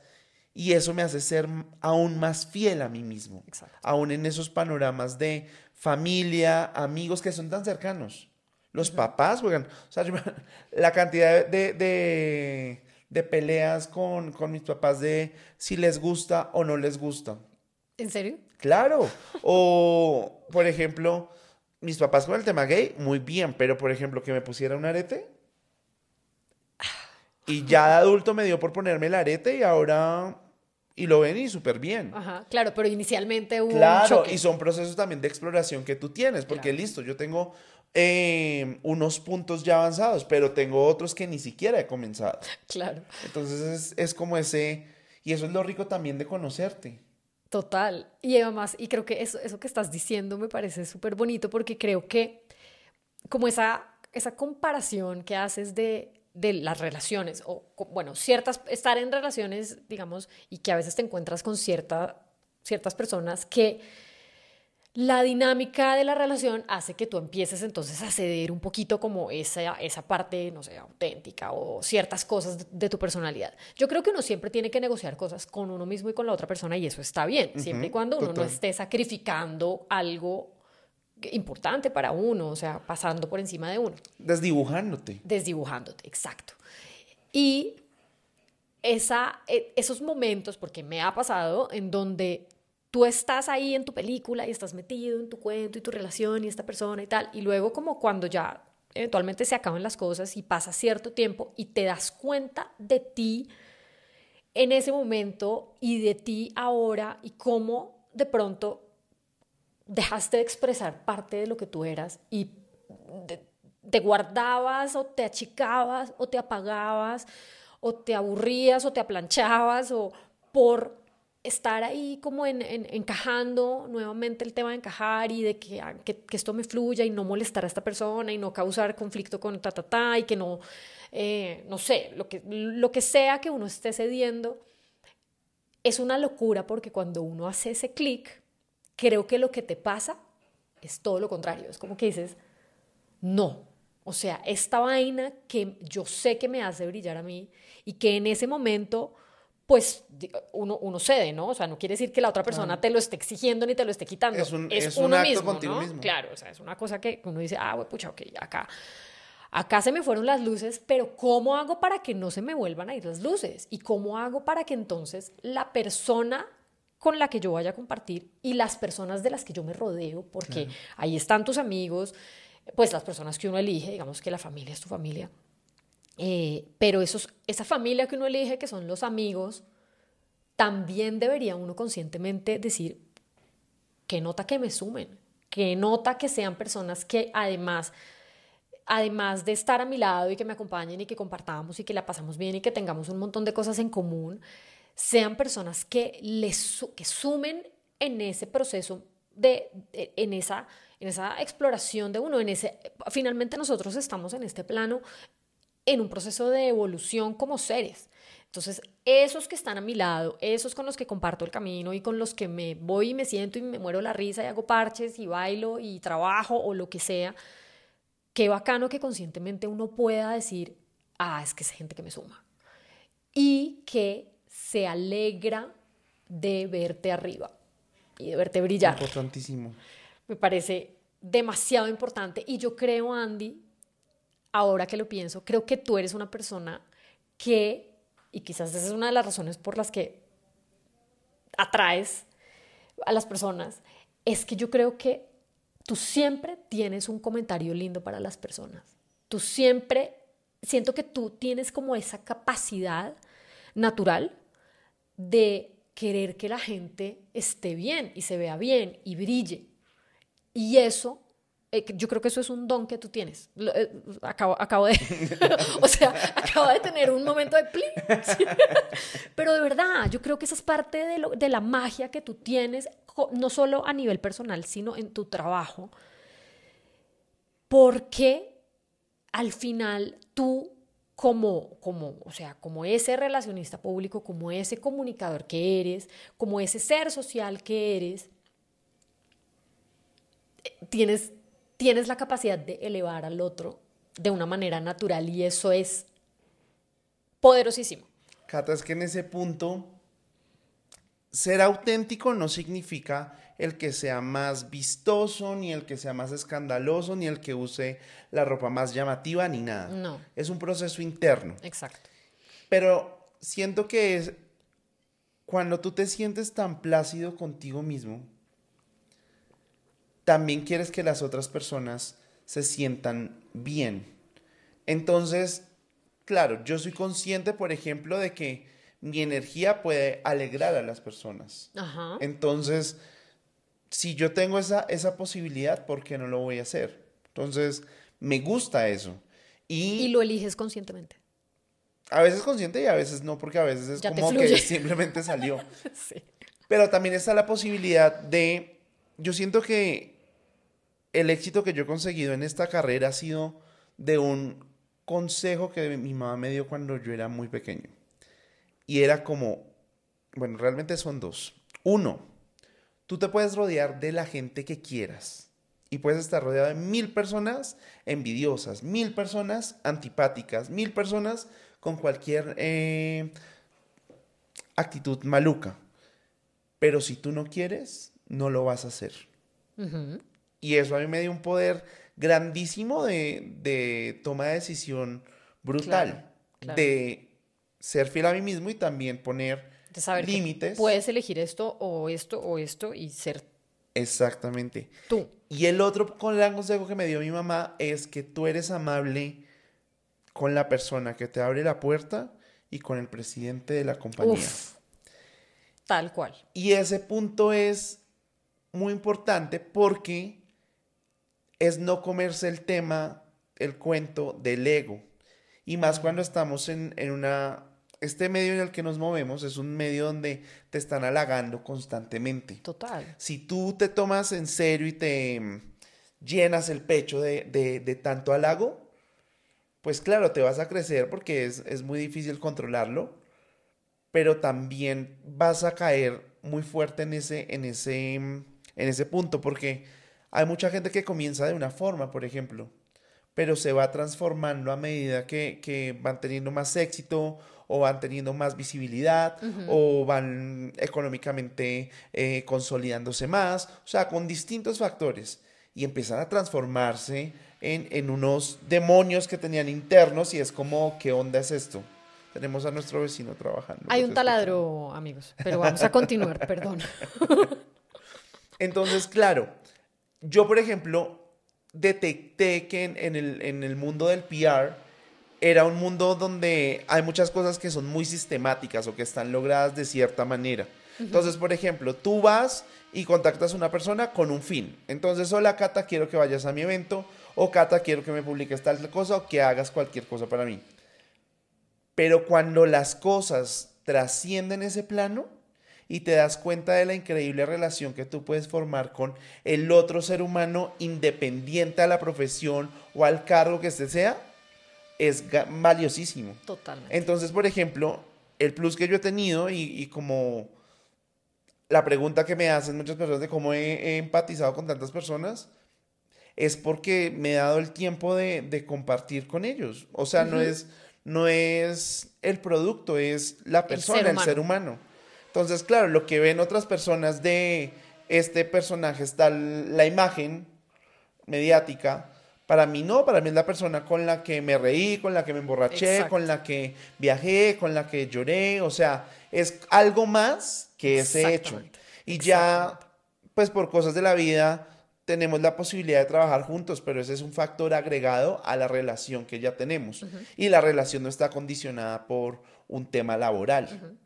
y eso me hace ser aún más fiel a mí mismo. Aún en esos panoramas de familia, amigos que son tan cercanos. Los papás juegan. O sea, [LAUGHS] la cantidad de, de, peleas con, con, mis papás de si les gusta o no les gusta. ¿En serio? Claro. O, por ejemplo, mis papás con el tema gay, muy bien, pero por ejemplo, que me pusiera un arete. Y ya de adulto me dio por ponerme el arete y ahora y lo ven y súper bien. Ajá, claro, pero inicialmente hubo Claro, y son procesos también de exploración que tú tienes, porque listo, yo tengo eh, unos puntos ya avanzados, pero tengo otros que ni siquiera he comenzado. Claro. Entonces es, es como ese, y eso es lo rico también de conocerte. Total. Y además, y creo que eso, eso que estás diciendo me parece súper bonito porque creo que como esa, esa comparación que haces de de las relaciones, o bueno, ciertas, estar en relaciones, digamos, y que a veces te encuentras con cierta, ciertas personas que la dinámica de la relación hace que tú empieces entonces a ceder un poquito como esa, esa parte, no sé, auténtica o ciertas cosas de, tu personalidad. Yo creo que uno siempre tiene que negociar cosas con uno mismo y con la otra persona y eso está bien, siempre y cuando uno no esté sacrificando algo importante para uno, o sea, pasando por encima de uno. Desdibujándote. Desdibujándote, exacto. Y esa, e, esos momentos, porque me ha pasado, en donde tú estás ahí en tu película y estás metido en tu cuento y tu relación y esta persona y tal, y luego como cuando ya eventualmente se acaban las cosas y pasa cierto tiempo y te das cuenta de ti en ese momento y de ti ahora y cómo de pronto dejaste de expresar parte de lo que tú eras y te guardabas o te achicabas o te apagabas o te aburrías o te aplanchabas o por estar ahí como en, encajando nuevamente el tema de encajar y de ah, que, que, esto me fluya y no molestar a esta persona y no causar conflicto con ta, ta, ta y que no, eh, no sé, lo que, lo que sea que uno esté cediendo, es una locura porque cuando uno hace ese clic, creo que lo que te pasa es todo lo contrario. Es como que dices, no, O sea, esta vaina que yo sé que me hace brillar a mí y que en ese momento pues uno, uno cede, ¿no? O sea, no quiere decir que la otra persona te lo esté exigiendo ni te lo esté quitando. Es un, es uno un acto contigo mismo. Claro, o sea, es una cosa que uno dice, ah, pucha, ok, acá, acá se me fueron las luces, pero ¿cómo hago para que no se me vuelvan a ir las luces? ¿Y cómo hago para que entonces la persona con la que yo vaya a compartir y las personas de las que yo me rodeo, porque ahí están tus amigos, pues las personas que uno elige, digamos que la familia es tu familia, eh, pero esos, esa familia que uno elige, que son los amigos, también debería uno conscientemente decir, que nota que me sumen, que nota que sean personas que además, además de estar a mi lado y que me acompañen y que compartamos y que la pasamos bien y que tengamos un montón de cosas en común, sean personas que, les, que sumen en ese proceso, de, en, esa, en esa exploración de uno, en ese, finalmente nosotros estamos en este plano en un proceso de evolución como seres. Entonces, esos que están a mi lado, esos con los que comparto el camino y con los que me voy y me siento y me muero la risa y hago parches y bailo y trabajo o lo que sea, qué bacano que conscientemente uno pueda decir, ah, es que es gente que me suma. Y que se alegra de verte arriba y de verte brillar. Importantísimo. Me parece demasiado importante y yo creo, Andy, ahora que lo pienso, creo que tú eres una persona que, y quizás esa es una de las razones por las que atraes a las personas, es que yo creo que tú siempre tienes un comentario lindo para las personas. Tú siempre, siento que tú tienes como esa capacidad natural de querer que la gente esté bien y se vea bien y brille. Y eso eh, yo creo que eso es un don que tú tienes. Eh, acabo, acabo de, [LAUGHS] o sea, acabo de tener un momento de plin. [LAUGHS] Pero de verdad, yo creo que esa es parte de, de la magia que tú tienes, no solo a nivel personal, sino en tu trabajo. Porque al final tú como, como, o sea, como ese relacionista público, como ese comunicador que eres, como ese ser social que eres, eh, tienes tienes la capacidad de elevar al otro de una manera natural y eso es poderosísimo. Cata, es que en ese punto, ser auténtico no significa el que sea más vistoso, ni el que sea más escandaloso, ni el que use la ropa más llamativa, ni nada. No. Es un proceso interno. Exacto. Pero siento que es cuando tú te sientes tan plácido contigo mismo, también quieres que las otras personas se sientan bien. Entonces, claro, yo soy consciente, por ejemplo, de que mi energía puede alegrar a las personas. Entonces, si yo tengo esa, esa posibilidad, ¿por qué no lo voy a hacer? Entonces, me gusta eso. Y, y lo eliges conscientemente. A veces consciente y a veces no, porque a veces es como que simplemente salió. [LAUGHS] sí. Pero también está la posibilidad de, yo siento que el éxito que yo he conseguido en esta carrera ha sido de un consejo que mi mamá me dio cuando yo era muy pequeño. Y era como, bueno, realmente son dos. Uno, tú te puedes rodear de la gente que quieras. Y puedes estar rodeado de mil personas envidiosas, mil personas antipáticas, mil personas con cualquier eh, actitud maluca. Pero si tú no quieres, no lo vas a hacer. Y eso a mí me dio un poder grandísimo de, toma de decisión brutal. De ser fiel a mí mismo y también poner límites. Puedes elegir esto o esto o esto y ser. Exactamente. Tú. Y el otro el consejo que me dio mi mamá es que tú eres amable con la persona que te abre la puerta y con el presidente de la compañía. Tal cual. Y ese punto es muy importante porque es no comerse el tema, el cuento del ego. Y más cuando estamos en, una... Este medio en el que nos movemos es un medio donde te están halagando constantemente. Total. Si tú te tomas en serio y te llenas el pecho de, de, tanto halago, pues claro, te vas a crecer porque es, es muy difícil controlarlo, pero también vas a caer muy fuerte en ese, en ese, en ese punto porque hay mucha gente que comienza de una forma, por ejemplo. pero se va transformando a medida que, van teniendo más éxito o van teniendo más visibilidad o van económicamente eh, consolidándose más, o sea, con distintos factores y empiezan a transformarse en, en, unos demonios que tenían internos y es como, ¿qué onda es esto? Tenemos a nuestro vecino trabajando. Hay un taladro, amigos, pero vamos a continuar, perdón. [LAUGHS] Entonces, claro, yo, por ejemplo, detecté que en, el, en el mundo del PR era un mundo donde hay muchas cosas que son muy sistemáticas o que están logradas de cierta manera. Entonces, por ejemplo, tú vas y contactas a una persona con un fin. Entonces, hola Cata, quiero que vayas a mi evento, o Cata, quiero que me publiques tal cosa, o que hagas cualquier cosa para mí. Pero cuando las cosas trascienden ese plano y te das cuenta de la increíble relación que tú puedes formar con el otro ser humano independiente a la profesión o al cargo que este sea, es valiosísimo. Totalmente. Entonces, por ejemplo, el plus que yo he tenido y como la pregunta que me hacen muchas personas de cómo he, empatizado con tantas personas es porque me he dado el tiempo de, compartir con ellos. O sea, no, es, no es el producto, es la persona, el ser, humano. Entonces, claro, lo que ven otras personas de este personaje está la imagen mediática. Para mí no, para mí es la persona con la que me reí, con la que me emborraché, con la que viajé, con la que lloré. O sea, es algo más que ese hecho. Y ya, pues por cosas de la vida, tenemos la posibilidad de trabajar juntos, pero ese es un factor agregado a la relación que ya tenemos. Y la relación no está condicionada por un tema laboral.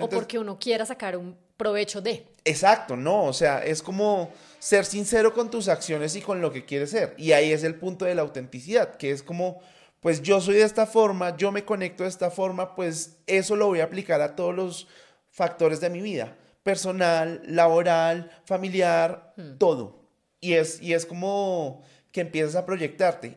O porque uno quiera sacar un provecho de. Exacto, no, o sea, es como ser sincero con tus acciones y con lo que quieres ser. Y ahí es el punto de la autenticidad, que es como, pues yo soy de esta forma, yo me conecto de esta forma, pues eso lo voy a aplicar a todos los factores de mi vida, personal, laboral, familiar, hmm. todo. Y es, y es como que empiezas a proyectarte.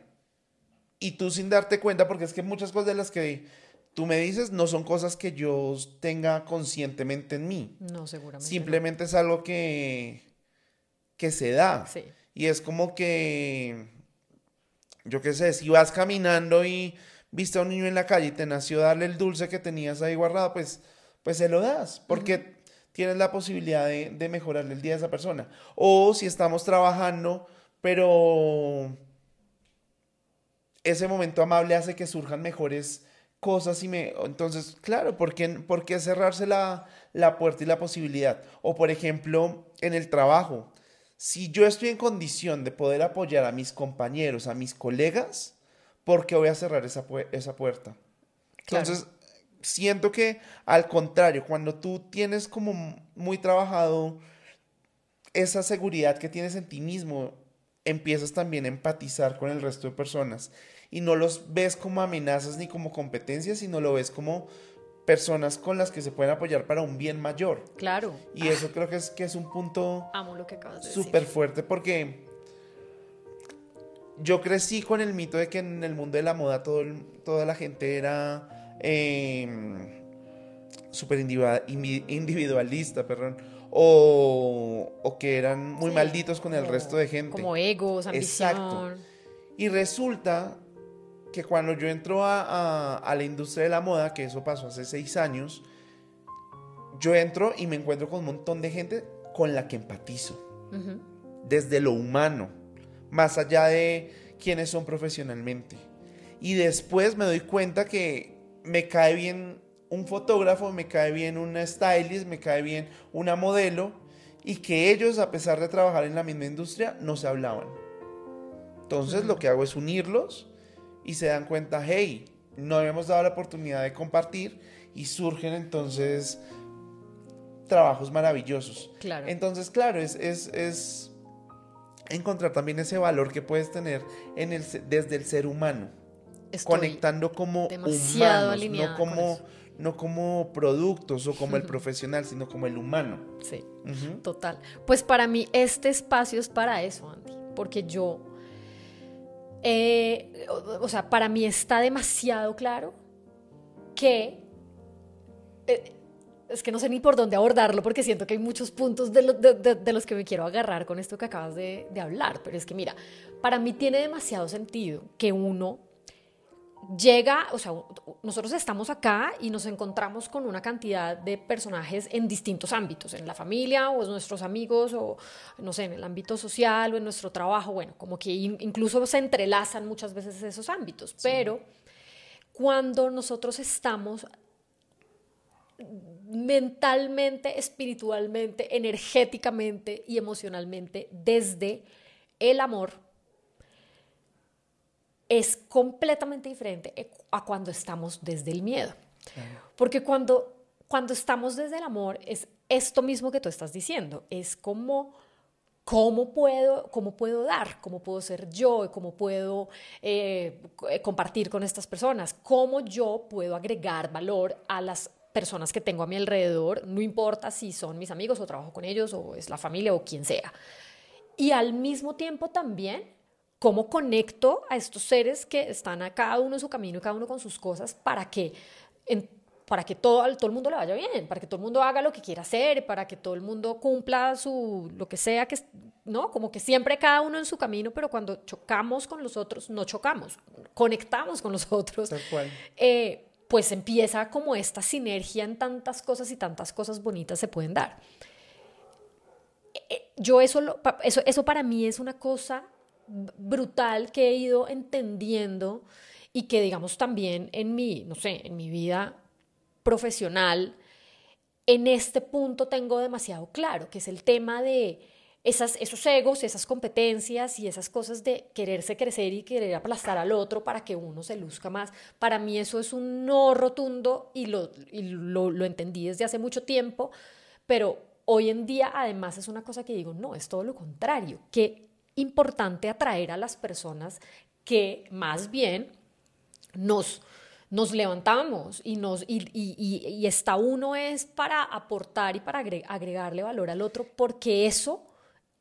Y tú sin darte cuenta, porque es que muchas cosas de las que tú me dices no son cosas que yo tenga conscientemente en mí. No, seguramente. Simplemente es algo que, que se da. Sí. Y es como que, yo qué sé, si vas caminando y viste a un niño en la calle y te nació darle el dulce que tenías ahí guardado, pues pues se lo das, porque tienes la posibilidad de, de mejorarle el día a esa persona. O si estamos trabajando, pero ese momento amable hace que surjan mejores cosas y me... Entonces, claro, ¿por qué, por qué cerrarse la, la, puerta y la posibilidad? O, por ejemplo, en el trabajo, si yo estoy en condición de poder apoyar a mis compañeros, a mis colegas, ¿por qué voy a cerrar esa, esa puerta? Entonces, siento que al contrario, cuando tú tienes como muy trabajado esa seguridad que tienes en ti mismo, empiezas también a empatizar con el resto de personas y no los ves como amenazas ni como competencias, sino lo ves como personas con las que se pueden apoyar para un bien mayor. Claro. Y eso creo que es, que es un punto súper fuerte porque yo crecí con el mito de que en el mundo de la moda todo, toda la gente era eh, súper individualista, perdón, o, o, que eran muy malditos con el resto de gente. Como egos, ambición. Exacto. Y resulta que cuando yo entro a, a, la industria de la moda, que eso pasó hace seis años, yo entro y me encuentro con un montón de gente con la que empatizo. Desde lo humano, más allá de quiénes son profesionalmente. Y después me doy cuenta que, me cae bien un fotógrafo, me cae bien una stylist, me cae bien una modelo y que ellos, a pesar de trabajar en la misma industria, no se hablaban. Entonces lo que hago es unirlos y se dan cuenta, hey, no habíamos dado la oportunidad de compartir y surgen entonces trabajos maravillosos. Claro. Entonces, claro, es, es, encontrar también ese valor que puedes tener en el, desde el ser humano conectando como humanos, no como, no como productos o como el [LAUGHS] profesional, sino como el humano. Sí, total. Pues para mí este espacio es para eso, Andy, porque yo, eh, o, sea, para mí está demasiado claro que... Eh, es que no sé ni por dónde abordarlo porque siento que hay muchos puntos de, de, los que me quiero agarrar con esto que acabas de, de hablar, pero es que mira, para mí tiene demasiado sentido que uno llega, o sea, nosotros estamos acá y nos encontramos con una cantidad de personajes en distintos ámbitos, en la familia o en nuestros amigos o, no sé, en el ámbito social o en nuestro trabajo, bueno, como que incluso se entrelazan muchas veces esos ámbitos, pero cuando nosotros estamos mentalmente, espiritualmente, energéticamente y emocionalmente desde el amor, es completamente diferente a cuando estamos desde el miedo. Porque cuando, cuando estamos desde el amor es esto mismo que tú estás diciendo, es como cómo puedo, cómo puedo dar, cómo puedo ser yo, cómo puedo eh, compartir con estas personas, cómo yo puedo agregar valor a las personas que tengo a mi alrededor, no importa si son mis amigos o trabajo con ellos o es la familia o quien sea. Y al mismo tiempo también cómo conecto a estos seres que están a cada uno en su camino y cada uno con sus cosas para que, para que todo, todo el mundo le vaya bien, para que todo el mundo haga lo que quiera hacer, para que todo el mundo cumpla su, lo que sea, que, ¿no? Como que siempre cada uno en su camino, pero cuando chocamos con los otros, no chocamos, conectamos con los otros. Eh, pues empieza como esta sinergia en tantas cosas y tantas cosas bonitas se pueden dar. Eh, eh, yo eso, eso, eso para mí es una cosa brutal que he ido entendiendo y que digamos también en mi, no sé, en mi vida profesional, en este punto tengo demasiado claro, que es el tema de esas, esos egos, esas competencias y esas cosas de quererse crecer y querer aplastar al otro para que uno se luzca más. Para mí eso es un no rotundo y lo, lo entendí desde hace mucho tiempo, pero hoy en día además es una cosa que digo, no, es todo lo contrario, que importante atraer a las personas que más bien nos, nos levantamos y, nos, y, y, y, esta uno es para aportar y para agregarle valor al otro, porque eso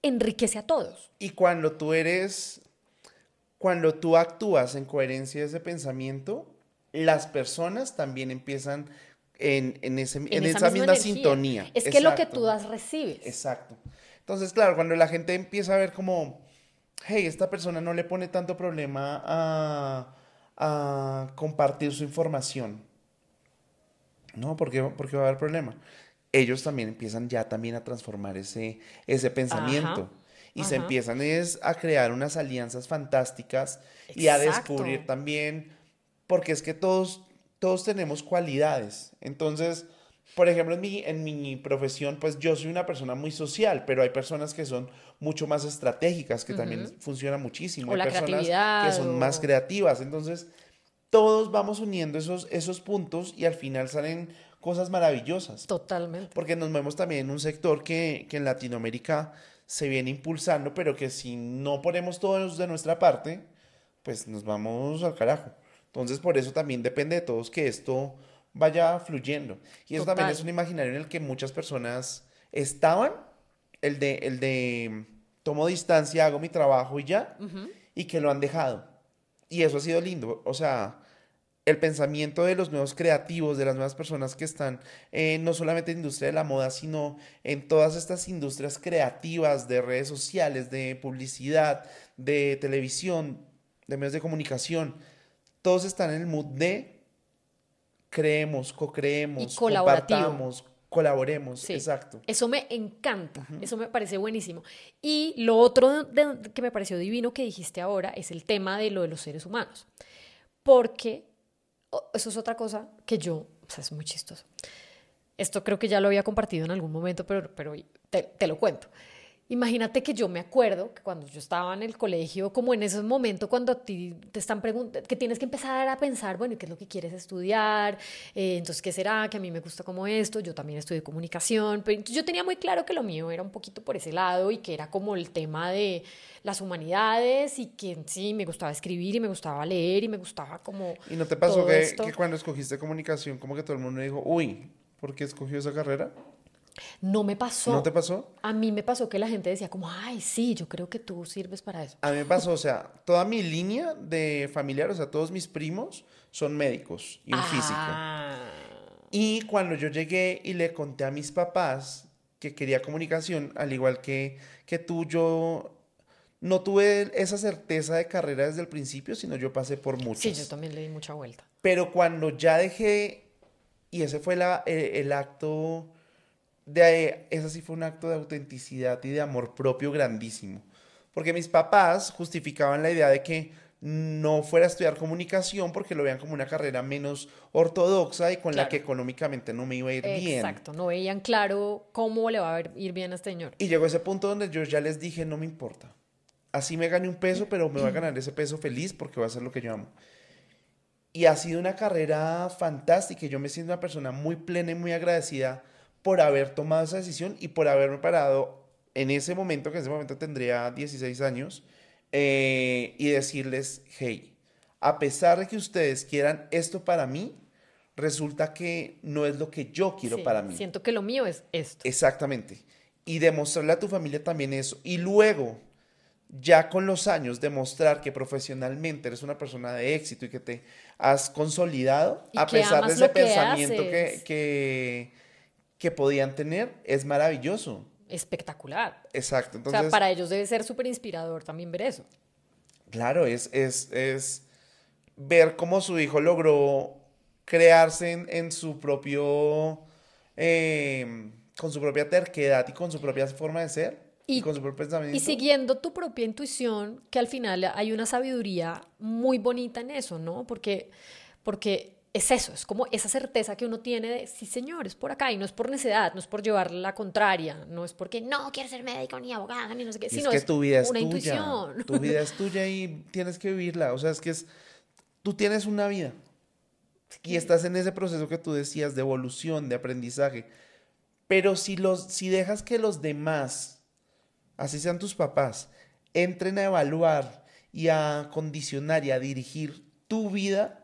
enriquece a todos. Y cuando tú eres, cuando tú actúas en coherencia de ese pensamiento, las personas también empiezan en, en, ese, en, esa, misma, sintonía. Es que lo que tú das recibes. Exacto. Entonces, claro, cuando la gente empieza a ver como, hey, esta persona no le pone tanto problema a, compartir su información, ¿no? Porque, porque va a haber problema. Ellos también empiezan ya también a transformar ese, ese pensamiento. y se empiezan es a crear unas alianzas fantásticas y a descubrir también, porque es que todos, todos tenemos cualidades. Entonces, por ejemplo, en mi, en mi profesión, pues yo soy una persona muy social, pero hay personas que son mucho más estratégicas, que también funcionan muchísimo. hay personas que son más creativas. Entonces, todos vamos uniendo esos, esos puntos y al final salen cosas maravillosas. Totalmente. Porque nos vemos también en un sector que, que en Latinoamérica se viene impulsando, pero que si no ponemos todos de nuestra parte, pues nos vamos al carajo. Entonces, por eso también depende de todos que esto vaya fluyendo. Y eso también es un imaginario en el que muchas personas estaban, el de, el de tomo distancia, hago mi trabajo y ya, y que lo han dejado. Y eso ha sido lindo. O sea, el pensamiento de los nuevos creativos, de las nuevas personas que están eh, no solamente en la industria de la moda, sino en todas estas industrias creativas de redes sociales, de publicidad, de televisión, de medios de comunicación, todos están en el mood de creemos, co-creemos, compartamos, colaboremos. Exacto. Eso me encanta, eso me parece buenísimo. Y lo otro que me pareció divino que dijiste ahora es el tema de lo de los seres humanos. Porque eso es otra cosa que yo, o sea, es muy chistoso. Esto creo que ya lo había compartido en algún momento, pero, pero te, te lo cuento. Imagínate que yo me acuerdo que cuando yo estaba en el colegio, como en ese momento cuando te están preguntando, que tienes que empezar a pensar, bueno, ¿qué es lo que quieres estudiar? Eh, entonces, ¿qué será? Que a mí me gusta como esto, yo también estudié comunicación, pero yo tenía muy claro que lo mío era un poquito por ese lado y que era como el tema de las humanidades y que sí, me gustaba escribir y me gustaba leer y me gustaba como... ¿Y no te pasó que, que cuando escogiste comunicación, como que todo el mundo dijo, uy, ¿por qué escogió esa carrera? No me pasó. ¿No te pasó? A mí me pasó que la gente decía como, ay, sí, yo creo que tú sirves para eso. A mí me pasó, o sea, toda mi línea de familiar, o sea, todos mis primos son médicos y un físico. Y cuando yo llegué y le conté a mis papás que quería comunicación, al igual que, que tú, yo no tuve esa certeza de carrera desde el principio, sino yo pasé por muchas. Sí, yo también le di mucha vuelta. Pero cuando ya dejé, y ese fue la, eh, el acto de, ese sí fue un acto de autenticidad y de amor propio grandísimo. Porque mis papás justificaban la idea de que no fuera a estudiar comunicación porque lo veían como una carrera menos ortodoxa y con la que económicamente no me iba a ir bien. Exacto, no veían claro cómo le va a ir bien a este señor. Y llegó ese punto donde yo ya les dije, no me importa. Así me gane un peso, pero me voy a ganar ese peso feliz porque va a ser lo que yo amo. Y ha sido una carrera fantástica. Yo me siento una persona muy plena y muy agradecida por haber tomado esa decisión y por haberme parado en ese momento, que en ese momento tendría 16 años, eh, y decirles, hey, a pesar de que ustedes quieran esto para mí, resulta que no es lo que yo quiero para mí. Siento que lo mío es esto. Exactamente. Y demostrarle a tu familia también eso. Y luego, ya con los años, demostrar que profesionalmente eres una persona de éxito y que te has consolidado, a pesar de ese pensamiento que, que, que podían tener, es maravilloso espectacular. Exacto. Entonces, o sea, para ellos debe ser súper inspirador también ver eso. Claro, es, es, es, ver cómo su hijo logró crearse en, su propio, em, con su propia terquedad y con su propia forma de ser. Y, con su propio pensamiento. Y siguiendo tu propia intuición, que al final hay una sabiduría muy bonita en eso, ¿no? Porque, porque es eso, es como esa certeza que uno tiene de, sí señor, es por acá, y no es por necedad, no es por llevar la contraria, no es porque no quiero ser médico ni abogada, ni no sé qué, sino es que tu vida es una tuya, intuición. Tu vida es [LAUGHS] tuya y tienes que vivirla, o sea, es que es, tú tienes una vida y estás en ese proceso que tú decías de evolución, de aprendizaje, pero si, los, si dejas que los demás, así sean tus papás, entren a evaluar y a condicionar y a dirigir tu vida,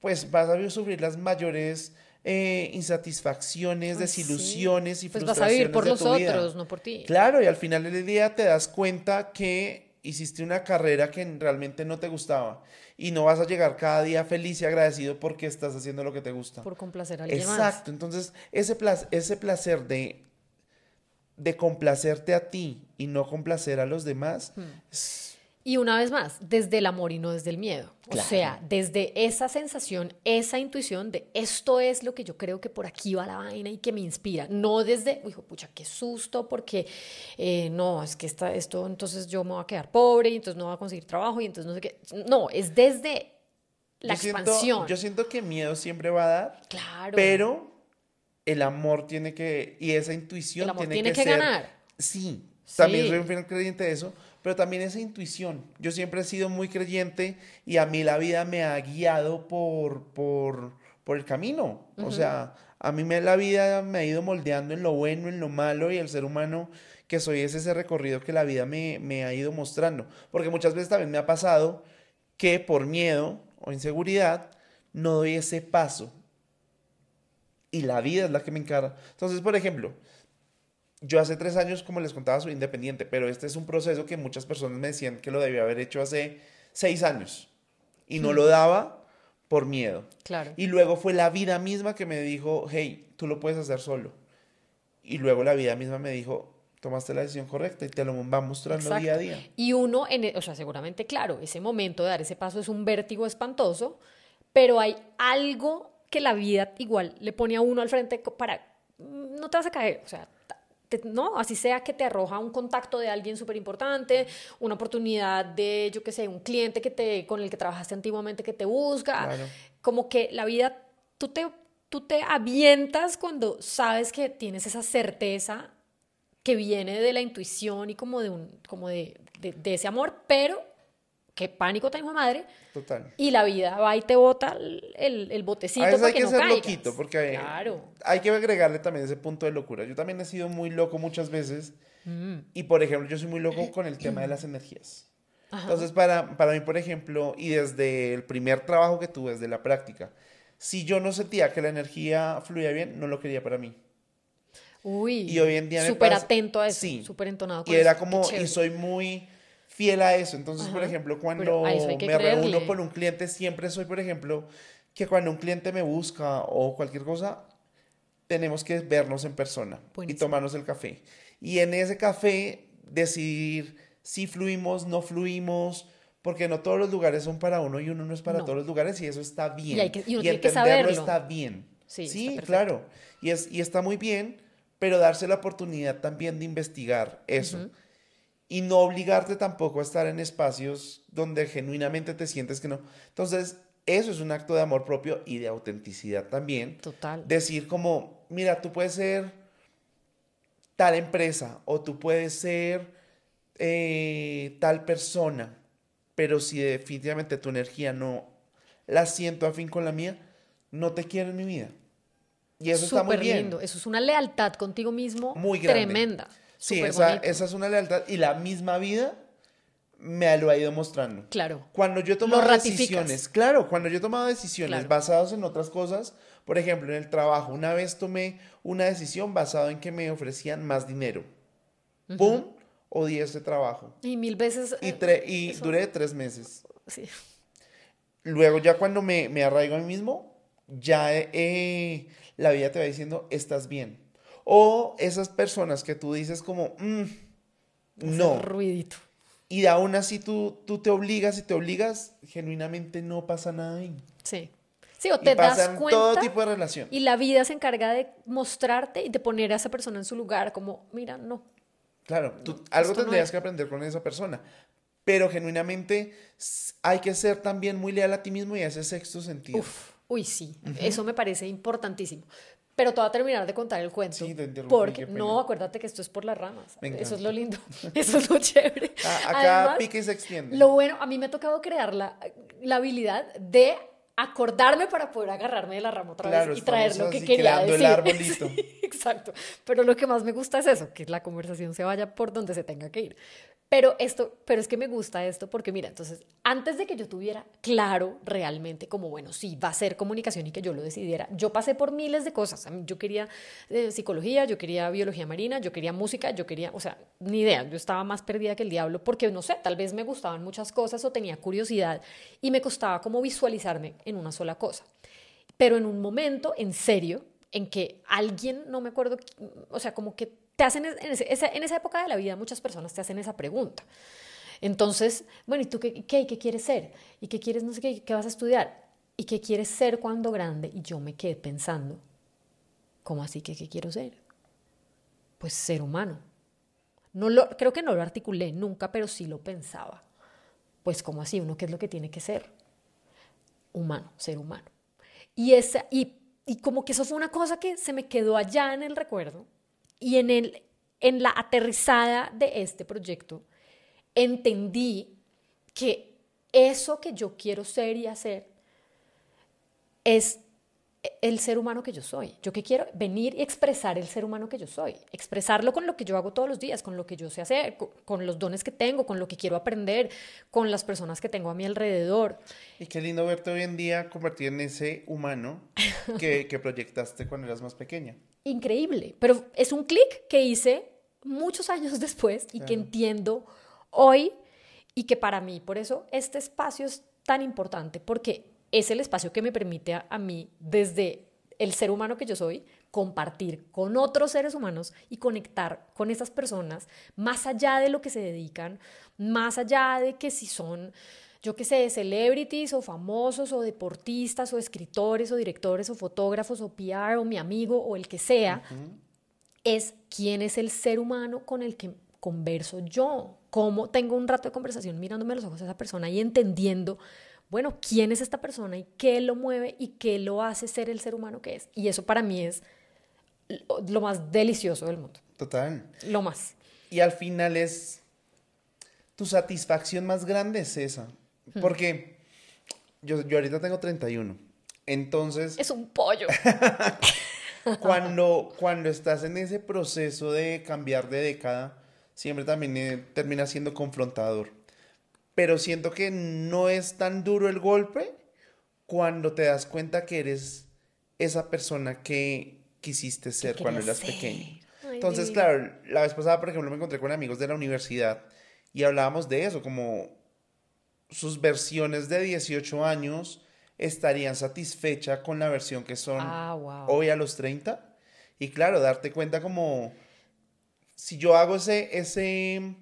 pues vas a sufrir las mayores eh, insatisfacciones, desilusiones y frustraciones. Pues vas a vivir por los otros, no por ti. Claro, y al final del día te das cuenta que hiciste una carrera que realmente no te gustaba y no vas a llegar cada día feliz y agradecido porque estás haciendo lo que te gusta. Por complacer a alguien Exacto, entonces ese placer, ese placer de, de complacerte a ti y no complacer a los demás hmm. Y una vez más, desde el amor y no desde el miedo. O sea, desde esa sensación, esa intuición de esto es lo que yo creo que por aquí va la vaina y que me inspira. No desde, hijo, pucha, qué susto, porque eh, no, es que está esto, entonces yo me voy a quedar pobre y entonces no voy a conseguir trabajo y entonces no sé qué. No, es desde la expansión. yo siento que miedo siempre va a dar. Claro. Pero el amor tiene que, y esa intuición tiene, tiene, que, que ganar. Sí, también soy un fiel creyente de eso pero también esa intuición. Yo siempre he sido muy creyente y a mí la vida me ha guiado por, por, por el camino. O sea, a mí me, la vida me ha ido moldeando en lo bueno, en lo malo y el ser humano que soy es ese recorrido que la vida me, me ha ido mostrando. Porque muchas veces también me ha pasado que por miedo o inseguridad no doy ese paso. Y la vida es la que me encara. Entonces, por ejemplo, yo hace tres años, como les contaba, soy independiente, pero este es un proceso que muchas personas me decían que lo debía haber hecho hace seis años y no lo daba por miedo. Claro. Y luego fue la vida misma que me dijo, hey, tú lo puedes hacer solo. Y luego la vida misma me dijo, tomaste la decisión correcta y te lo va mostrando día a día. Y uno, en, e, o sea, seguramente, claro, ese momento de dar ese paso es un vértigo espantoso, pero hay algo que la vida igual le pone a uno al frente para, mm, no te vas a caer, o sea, no, así sea que te arroja un contacto de alguien súper importante, una oportunidad de, yo qué sé, un cliente que te, con el que trabajaste antiguamente que te busca, como que la vida, tú te, tú te avientas cuando sabes que tienes esa certeza que viene de la intuición y como de, un, como de, de ese amor, pero qué pánico tengo madre. Total. Y la vida va y te bota el, el, botecito a hay que ser loquito, porque hay, hay, que agregarle también ese punto de locura. Yo también he sido muy loco muchas veces. Mm. Y, por ejemplo, yo soy muy loco con el tema de las energías. [CLEARS THROAT] Entonces, para, para mí, por ejemplo, y desde el primer trabajo que tuve, desde la práctica, si yo no sentía que la energía fluía bien, no lo quería para mí. Uy, y hoy en día súper atento a eso, sí. súper entonado. y era como, y soy muy fiel a eso. Entonces, por ejemplo, cuando me reúno con un cliente, siempre soy, por ejemplo, que cuando un cliente me busca o cualquier cosa, tenemos que vernos en persona y tomarnos el café. Y en ese café decidir si fluimos, no fluimos, porque no todos los lugares son para uno y uno no es para No. todos los lugares y eso está bien. Y hay que- y uno tiene que entenderlo saberlo. está bien. Sí, claro. Y, es, y está muy bien, pero darse la oportunidad también de investigar eso. Y no obligarte tampoco a estar en espacios donde genuinamente te sientes que no. Entonces, eso es un acto de amor propio y de autenticidad también. Total. Decir como, mira, tú puedes ser tal empresa o tú puedes ser eh, tal persona, pero si definitivamente tu energía no la siento afín con la mía, no te quiero en mi vida. Y eso está muy Súper bien. lindo. Eso es una lealtad contigo mismo Muy grande. tremenda. Sí, esa, es una lealtad y la misma vida me lo ha ido mostrando. Claro. Cuando yo he tomado decisiones, claro, cuando yo he tomado decisiones Claro. basadas en otras cosas, por ejemplo, en el trabajo, una vez tomé una decisión basada en que me ofrecían más dinero. ¡Pum! Odié ese trabajo. Y mil veces. Y, eh, tre- y eso- duré tres meses. sí. Luego ya cuando me, me arraigo a mí mismo, ya eh, la vida te va diciendo, estás bien. O esas personas que tú dices como, "Mm, no. Ruidito. Y aún así tú, tú te obligas y te obligas, genuinamente no pasa nada ahí. Sí. Sí, o Y te das cuenta. todo tipo de relación. Y la vida se encarga de mostrarte y de poner a esa persona en su lugar, como, mira, no. Claro, tú, algo no tendrías que aprender con esa persona. Pero genuinamente hay que ser también muy leal a ti mismo y a ese sexto sentido. Uf, uy, sí. Eso me parece importantísimo. Pero te voy a terminar de contar el cuento. Sí, te interrumpí, Porque, no, acuérdate que esto es por las ramas. Eso es lo lindo. [LAUGHS] Eso es lo chévere. [LAUGHS] Acá Además, pique y se extiende. Lo bueno, a mí me ha tocado crear la, la habilidad de acordarme para poder agarrarme de la rama otra Claro, vez y traer lo que quería creando el decir. [LAUGHS] arbolito. Sí, exacto. Pero lo que más me gusta es eso, que la conversación se vaya por donde se tenga que ir. Pero esto, pero es que me gusta esto porque mira, entonces, antes de que yo tuviera claro realmente como, bueno, sí, va a ser comunicación y que yo lo decidiera, yo pasé por miles de cosas. Yo quería eh, psicología, yo quería biología marina, yo quería música, yo quería, o sea, ni idea, yo estaba más perdida que el diablo porque, no sé, tal vez me gustaban muchas cosas o tenía curiosidad y me costaba como visualizarme en una sola cosa pero en un momento, en serio, en que alguien, no me acuerdo, o sea, como que te hacen, en, esa, época de la vida muchas personas te hacen esa pregunta. Entonces, bueno, ¿y tú qué, qué, quieres ser? ¿Y qué quieres, no sé qué, qué vas a estudiar? ¿Y qué quieres ser cuando grande? Y yo me quedé pensando, ¿cómo así que qué quiero ser? Pues ser humano. No lo, creo que no lo articulé nunca, pero sí lo pensaba. Pues, ¿cómo así? ¿Uno qué es lo que tiene que ser? Humano, ser humano. Y, esa, y, y como que eso fue una cosa que se me quedó allá en el recuerdo y en, el, en la aterrizada de este proyecto entendí que eso que yo quiero ser y hacer es el ser humano que yo soy. Yo que quiero venir y expresar el ser humano que yo soy, expresarlo con lo que yo hago todos los días, con lo que yo sé hacer, con, con los dones que tengo, con lo que quiero aprender, con las personas que tengo a mi alrededor. Y qué lindo verte hoy en día convertido en ese humano [LAUGHS] que, que proyectaste cuando eras más pequeña. increíble, pero es un clic que hice muchos [LAUGHS] años después y que entiendo hoy y que para mí, por eso este espacio es tan importante porque es el espacio que me permite a, a mí, desde el ser humano que yo soy, compartir con otros seres humanos y conectar con esas personas más allá de lo que se dedican, más allá de que si son, yo qué sé, celebrities o famosos o deportistas o escritores o directores o fotógrafos o PR o mi amigo o el que sea, es quién es el ser humano con el que converso yo, cómo tengo un rato de conversación mirándome a los ojos a esa persona y entendiendo, bueno, quién es esta persona y qué lo mueve y qué lo hace ser el ser humano que es. Y eso para mí es lo, más delicioso del mundo, Total. lo más. Y al final es tu satisfacción más grande es esa. Porque yo, yo ahorita tengo 31. Entonces, Es un pollo. [LAUGHS] cuando, [LAUGHS] cuando estás en ese proceso de cambiar de década, siempre también eh, termina siendo confrontador. Pero siento que no es tan duro el golpe cuando te das cuenta que eres esa persona que quisiste ser cuando eras ser. pequeño. Ay, Entonces, divino. claro, la vez pasada, por ejemplo, me encontré con amigos de la universidad y hablábamos de eso, como sus versiones de 18 años estarían satisfechas con la versión que son Ah, wow. hoy a los 30. Y claro, darte cuenta como si yo hago ese, ese,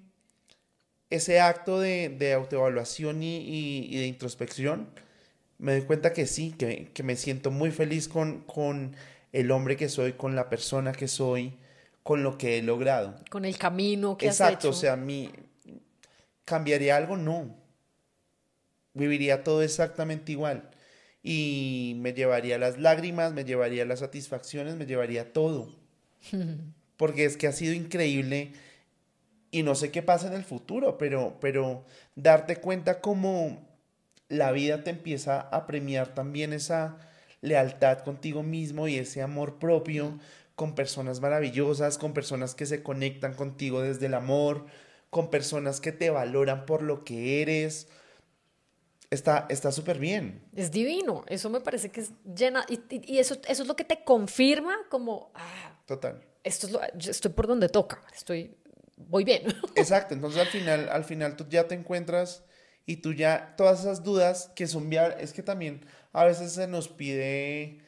ese acto de, de autoevaluación y, y- y de introspección, me doy cuenta que sí, que, que me siento muy feliz con, con el hombre que soy, con la persona que soy, con lo que he logrado. Con el camino que Exacto, has hecho. o sea, mi, ¿cambiaría algo? No. Viviría todo exactamente igual. Y me llevaría las lágrimas, me llevaría las satisfacciones, me llevaría todo. [LAUGHS] Porque es que ha sido increíble y no sé qué pasa en el futuro, pero, pero darte cuenta cómo la vida te empieza a premiar también esa lealtad contigo mismo y ese amor propio con personas maravillosas, con personas que se conectan contigo desde el amor, con personas que te valoran por lo que eres. Está está súper bien. Es divino. Eso me parece que es llena. Y, y- y eso, eso es lo que te confirma como, ah, Total. esto es lo, yo estoy por donde toca. Estoy, voy bien. [LAUGHS] Exacto, entonces al final, al final tú ya te encuentras y tú ya, todas esas dudas que son viables, es que también a veces se nos pide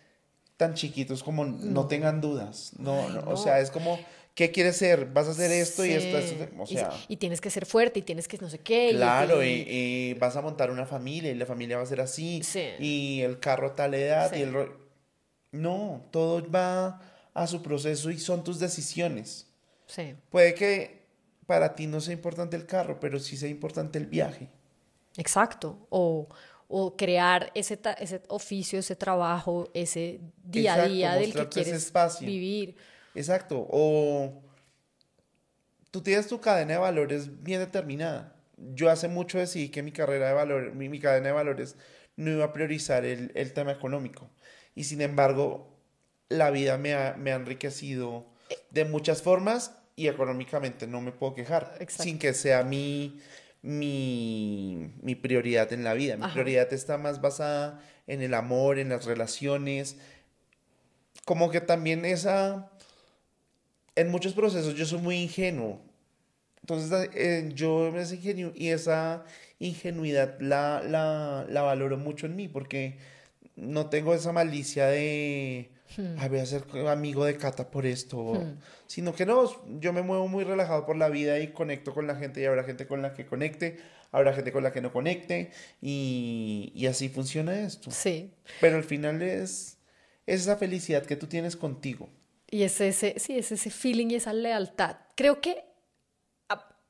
tan chiquitos como no tengan dudas, no, Ay, no, o sea, es como, ¿qué quieres ser? ¿Vas a hacer esto y esto, Sí. esto? O Y- sea, y, tienes que ser fuerte y tienes que no sé qué. y- claro, y, y- y vas a montar una familia y la familia va a ser así, Sí. y el carro tal edad, Sí. y el... No, todo va a su proceso y son tus decisiones. sí, Puede que para ti no sea importante el carro, pero sí sea importante el viaje. exacto. O, o crear ese, ese oficio, ese trabajo, ese día a Exacto, día del que quieres espacio. vivir. Exacto. O tú tienes tu cadena de valores bien determinada. Yo hace mucho decidí que mi carrera de valores, mi, mi cadena de valores no iba a priorizar el, el tema económico. Y sin embargo, la vida me ha, me ha enriquecido de muchas formas y económicamente no me puedo quejar. Exacto. Sin que sea mi, mi, mi prioridad en la vida. Mi Ajá. prioridad está más basada en el amor, en las relaciones. Como que también esa en muchos procesos yo soy muy ingenuo. Entonces eh, yo esa ingenu- y esa ingenuidad la, la, la valoro mucho en mí porque no tengo esa malicia de, "Ay, voy a ser amigo de Cata por esto, sino que no, yo me muevo muy relajado por la vida y conecto con la gente y habrá gente con la que conecte, habrá gente con la que no conecte y, y así funciona esto. Sí. Pero al final es, es esa felicidad que tú tienes contigo. Y es ese, sí, es ese feeling y esa lealtad. Creo que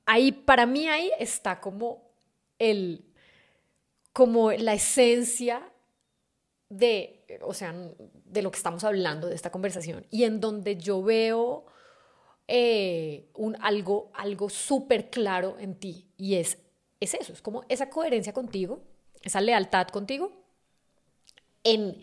ahí, para mí ahí está como el, como la esencia de, o sea, de lo que estamos hablando, de esta conversación, y en donde yo veo eh, un, algo, algo súper claro en ti, y es, es eso, es como esa coherencia contigo, esa lealtad contigo, en,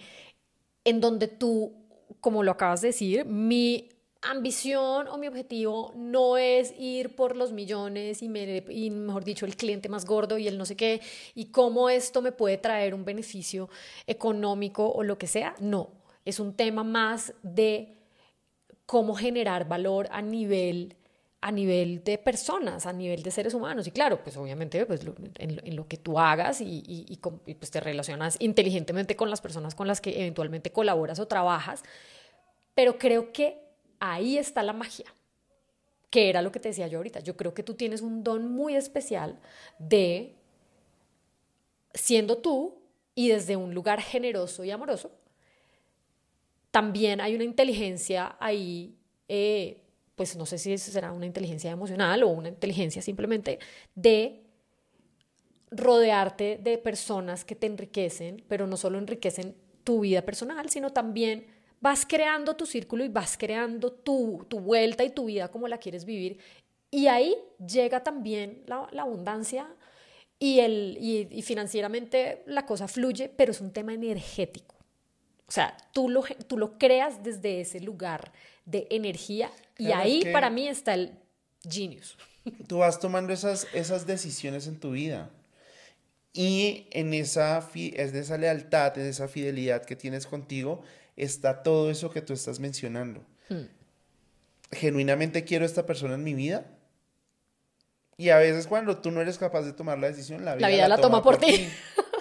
en donde tú, como lo acabas de decir, mi ambición o mi objetivo no es ir por los millones y, y, mejor dicho, el cliente más gordo y el no sé qué, y cómo esto me puede traer un beneficio económico o lo que sea. No, es un tema más de cómo generar valor a nivel a nivel de personas, a nivel de seres humanos. Y claro, pues obviamente pues, lo- en, lo que tú hagas y, y, pues te relacionas inteligentemente con las personas con las que eventualmente colaboras o trabajas. Pero creo que ahí está la magia, que era lo que te decía yo ahorita. Yo creo que tú tienes un don muy especial de, siendo tú y desde un lugar generoso y amoroso, también hay una inteligencia ahí, eh, pues no sé si será una inteligencia emocional o una inteligencia simplemente de rodearte de personas que te enriquecen, pero no solo enriquecen tu vida personal, sino también vas creando tu círculo y vas creando tu, tu vuelta y tu vida como la quieres vivir. Y ahí llega también la, abundancia y, el, y financieramente la cosa fluye, pero es un tema energético. O sea, tú lo, tú lo creas desde ese lugar de energía y ahí que- para mí está el genius. Tú vas tomando esas, esas decisiones en tu vida. Y en esa, fi- es de esa lealtad, en esa fidelidad que tienes contigo, está todo eso que tú estás mencionando. Hmm. Genuinamente quiero esta persona en mi vida. Y a veces cuando tú no eres capaz de tomar la decisión, la vida, vida la toma por ti. [LAUGHS]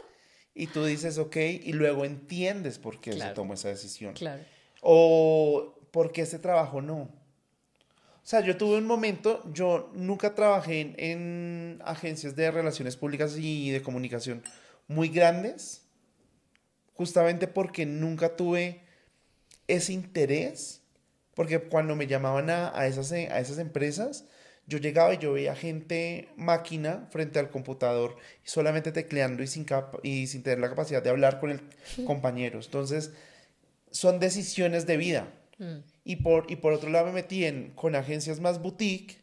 y tú dices, ok, y luego entiendes por qué se tomó esa decisión. Claro. O por qué ese trabajo no. O sea, yo tuve un momento, yo nunca trabajé en, en agencias de relaciones públicas y de comunicación muy grandes, justamente porque nunca tuve ese interés, porque cuando me llamaban a, a esas, a esas empresas, yo llegaba y yo veía gente máquina frente al computador solamente tecleando y sin, y sin tener la capacidad de hablar con el compañero. Entonces, son decisiones de vida. Mm. Y por, y por otro lado me metí en, con agencias más boutique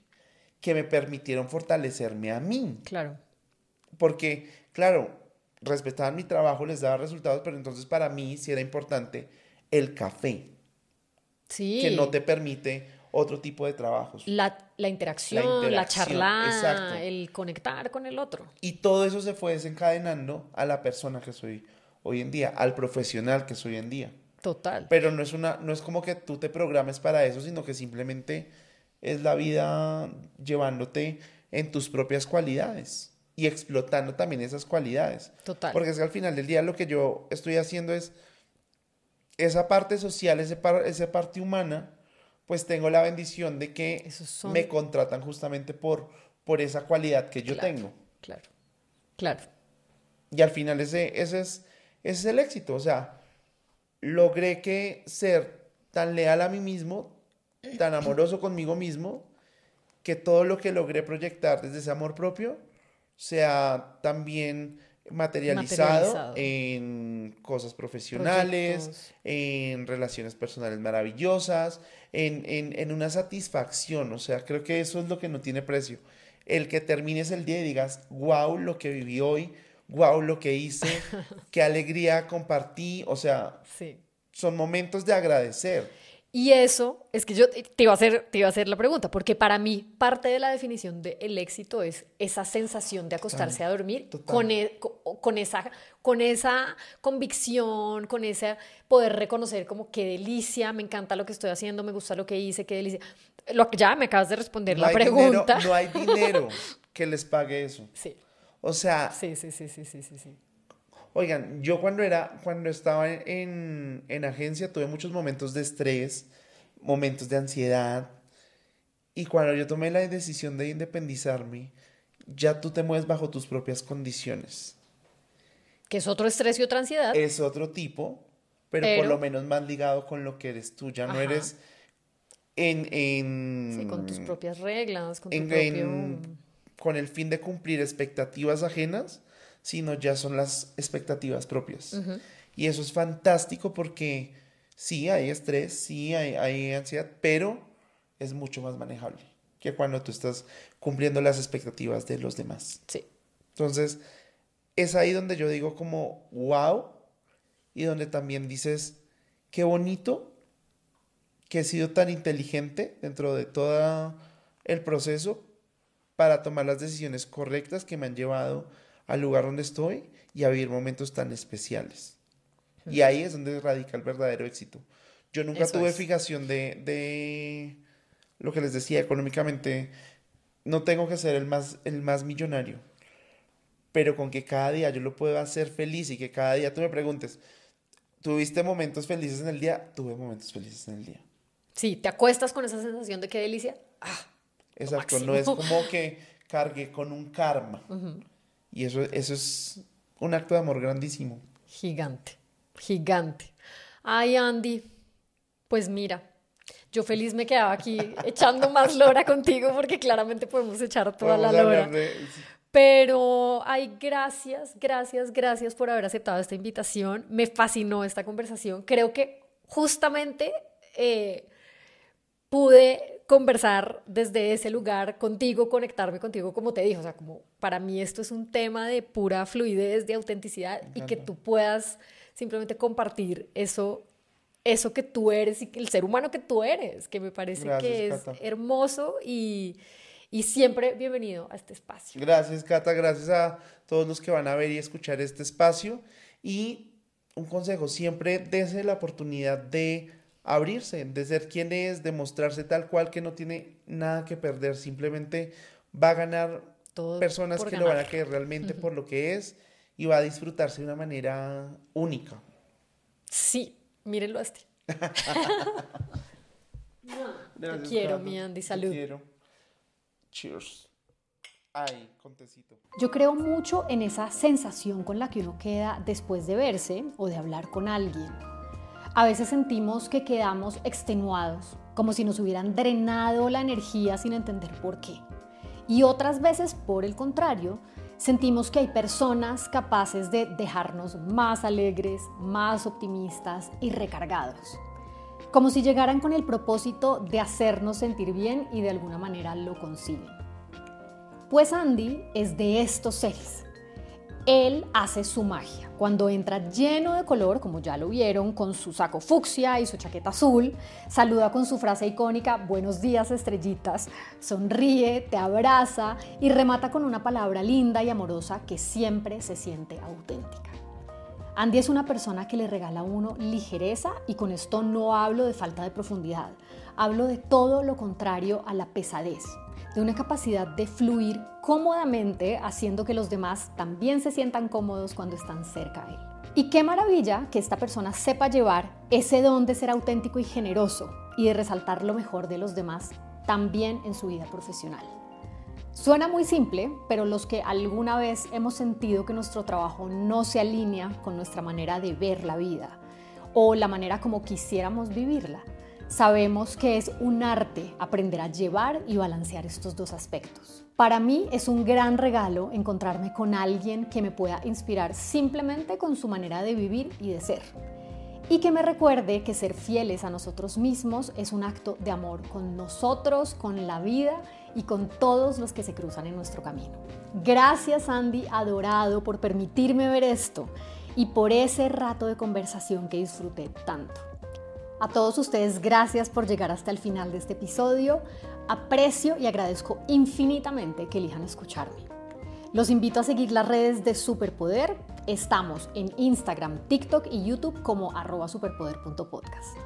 que me permitieron fortalecerme a mí. Claro. Porque, claro, respetaban mi trabajo, les daba resultados, pero entonces para mí sí era importante el café, Sí. que no te permite otro tipo de trabajos. La, la interacción, la, interacción, charla, exacto. el conectar con el otro. Y todo eso se fue desencadenando a la persona que soy hoy en día, al profesional que soy hoy en día. Total. Pero no es una, no es como que tú te programes para eso, sino que simplemente es la vida llevándote en tus propias cualidades y explotando también esas cualidades. Total. Porque es que al final del día lo que yo estoy haciendo es esa parte social, ese par- esa parte humana, pues tengo la bendición de que son- me contratan justamente por, por esa cualidad que yo Claro. tengo. Claro. Claro. Y al final ese, ese, es, ese es el éxito. O sea, logré que ser tan leal a mí mismo, tan amoroso conmigo mismo, que todo lo que logré proyectar desde ese amor propio sea también materializado, Materializado. en cosas profesionales, Proyectos. en relaciones personales maravillosas, en, en, en una satisfacción. O sea, creo que eso es lo que no tiene precio. El que termines el día y digas, wow, lo que viví hoy, wow, lo que hice, [LAUGHS] qué alegría compartí. O sea, Sí. son momentos de agradecer. Y eso es que yo te iba a hacer, te iba a hacer la pregunta, porque para mí parte de la definición del éxito es esa sensación de acostarse a dormir con, e- co- con, esa, con esa convicción, con ese poder reconocer como qué delicia, me encanta lo que estoy haciendo, me gusta lo que hice, qué delicia. Lo ya me acabas de responder No la pregunta. dinero, no hay dinero [LAUGHS] que les pague eso. Sí, O sea, sí, sí, sí, sí, sí, sí, sí. Oigan, yo cuando era, cuando estaba en, en agencia tuve muchos momentos de estrés, momentos de ansiedad. Y cuando yo tomé la decisión de independizarme, ya tú te mueves bajo tus propias condiciones. Que es otro estrés y otra ansiedad. Es otro tipo, pero, por lo menos más ligado con lo que eres tú. Ya no eres en, en, sí, con tus propias reglas, con tu en- propio... en- con el fin de cumplir expectativas ajenas, sino ya son las expectativas propias. Y eso es fantástico porque sí hay estrés, sí hay, hay ansiedad, pero es mucho más manejable que cuando tú estás cumpliendo las expectativas de los demás. Sí, Entonces, es ahí donde yo digo como, wow, y donde también dices, qué bonito que he sido tan inteligente dentro de todo el proceso para tomar las decisiones correctas que me han llevado al lugar donde estoy y a vivir momentos tan especiales. Y ahí es donde radica el verdadero éxito. Yo nunca Eso tuve es. fijación de, de lo que les decía económicamente. No tengo que ser el más, el más millonario, pero con que cada día yo lo pueda hacer feliz y que cada día tú me preguntes, ¿tuviste momentos felices en el día? Tuve momentos felices en el día. sí, te acuestas con esa sensación de qué delicia. Ah, Exacto, no es como que cargué con un karma. Y eso, eso es un acto de amor grandísimo. Gigante, gigante. Ay, Andy, pues mira, yo feliz me quedaba aquí [LAUGHS] echando más lora contigo porque claramente podemos echar toda la lora. de- Pero, ay, gracias, gracias, gracias por haber aceptado esta invitación. Me fascinó esta conversación. Creo que justamente eh, pude conversar desde ese lugar contigo, conectarme contigo, como te dije. O sea, como para mí esto es un tema de pura fluidez, de autenticidad y que tú puedas simplemente compartir eso, eso que tú eres y el ser humano que tú eres, que me parece Gracias, que es Cata. hermoso y, y siempre bienvenido a este espacio. Gracias, Cata. Gracias a todos los que van a ver y escuchar este espacio. Y un consejo, siempre dése la oportunidad de abrirse, de ser quien es, de mostrarse tal cual que no tiene nada que perder. Simplemente va a ganar Todo personas que lo van a querer realmente por lo que es y va a disfrutarse de una manera única. Sí, mírenlo a este. [LAUGHS] te quiero, mi Andy, salud. Te quiero. Cheers. Ay, contecito. Yo creo mucho en esa sensación con la que uno queda después de verse o de hablar con alguien. A veces sentimos que quedamos extenuados, como si nos hubieran drenado la energía sin entender por qué. Y otras veces, por el contrario, sentimos que hay personas capaces de dejarnos más alegres, más optimistas y recargados. Como si llegaran con el propósito de hacernos sentir bien y de alguna manera lo consiguen. Pues Andy es de estos seres él hace su magia. Cuando entra lleno de color, como ya lo vieron, con su saco fucsia y su chaqueta azul, saluda con su frase icónica, buenos días estrellitas, sonríe, te abraza y remata con una palabra linda y amorosa que siempre se siente auténtica. Andy es una persona que le regala a uno ligereza y con esto no hablo de falta de profundidad, hablo de todo lo contrario a la pesadez de una capacidad de fluir cómodamente haciendo que los demás también se sientan cómodos cuando están cerca de él. Y qué maravilla que esta persona sepa llevar ese don de ser auténtico y generoso y de resaltar lo mejor de los demás también en su vida profesional. Suena muy simple, pero los que alguna vez hemos sentido que nuestro trabajo no se alinea con nuestra manera de ver la vida o la manera como quisiéramos vivirla, Sabemos que es un arte aprender a llevar y balancear estos dos aspectos. Para mí es un gran regalo encontrarme con alguien que me pueda inspirar simplemente con su manera de vivir y de ser. Y que me recuerde que ser fieles a nosotros mismos es un acto de amor con nosotros, con la vida y con todos los que se cruzan en nuestro camino. Gracias Andy, adorado, por permitirme ver esto y por ese rato de conversación que disfruté tanto. A todos ustedes, gracias por llegar hasta el final de este episodio. Aprecio y agradezco infinitamente que elijan escucharme. Los invito a seguir las redes de Superpoder. Estamos en Instagram, TikTok y YouTube como arroba superpoder.podcast.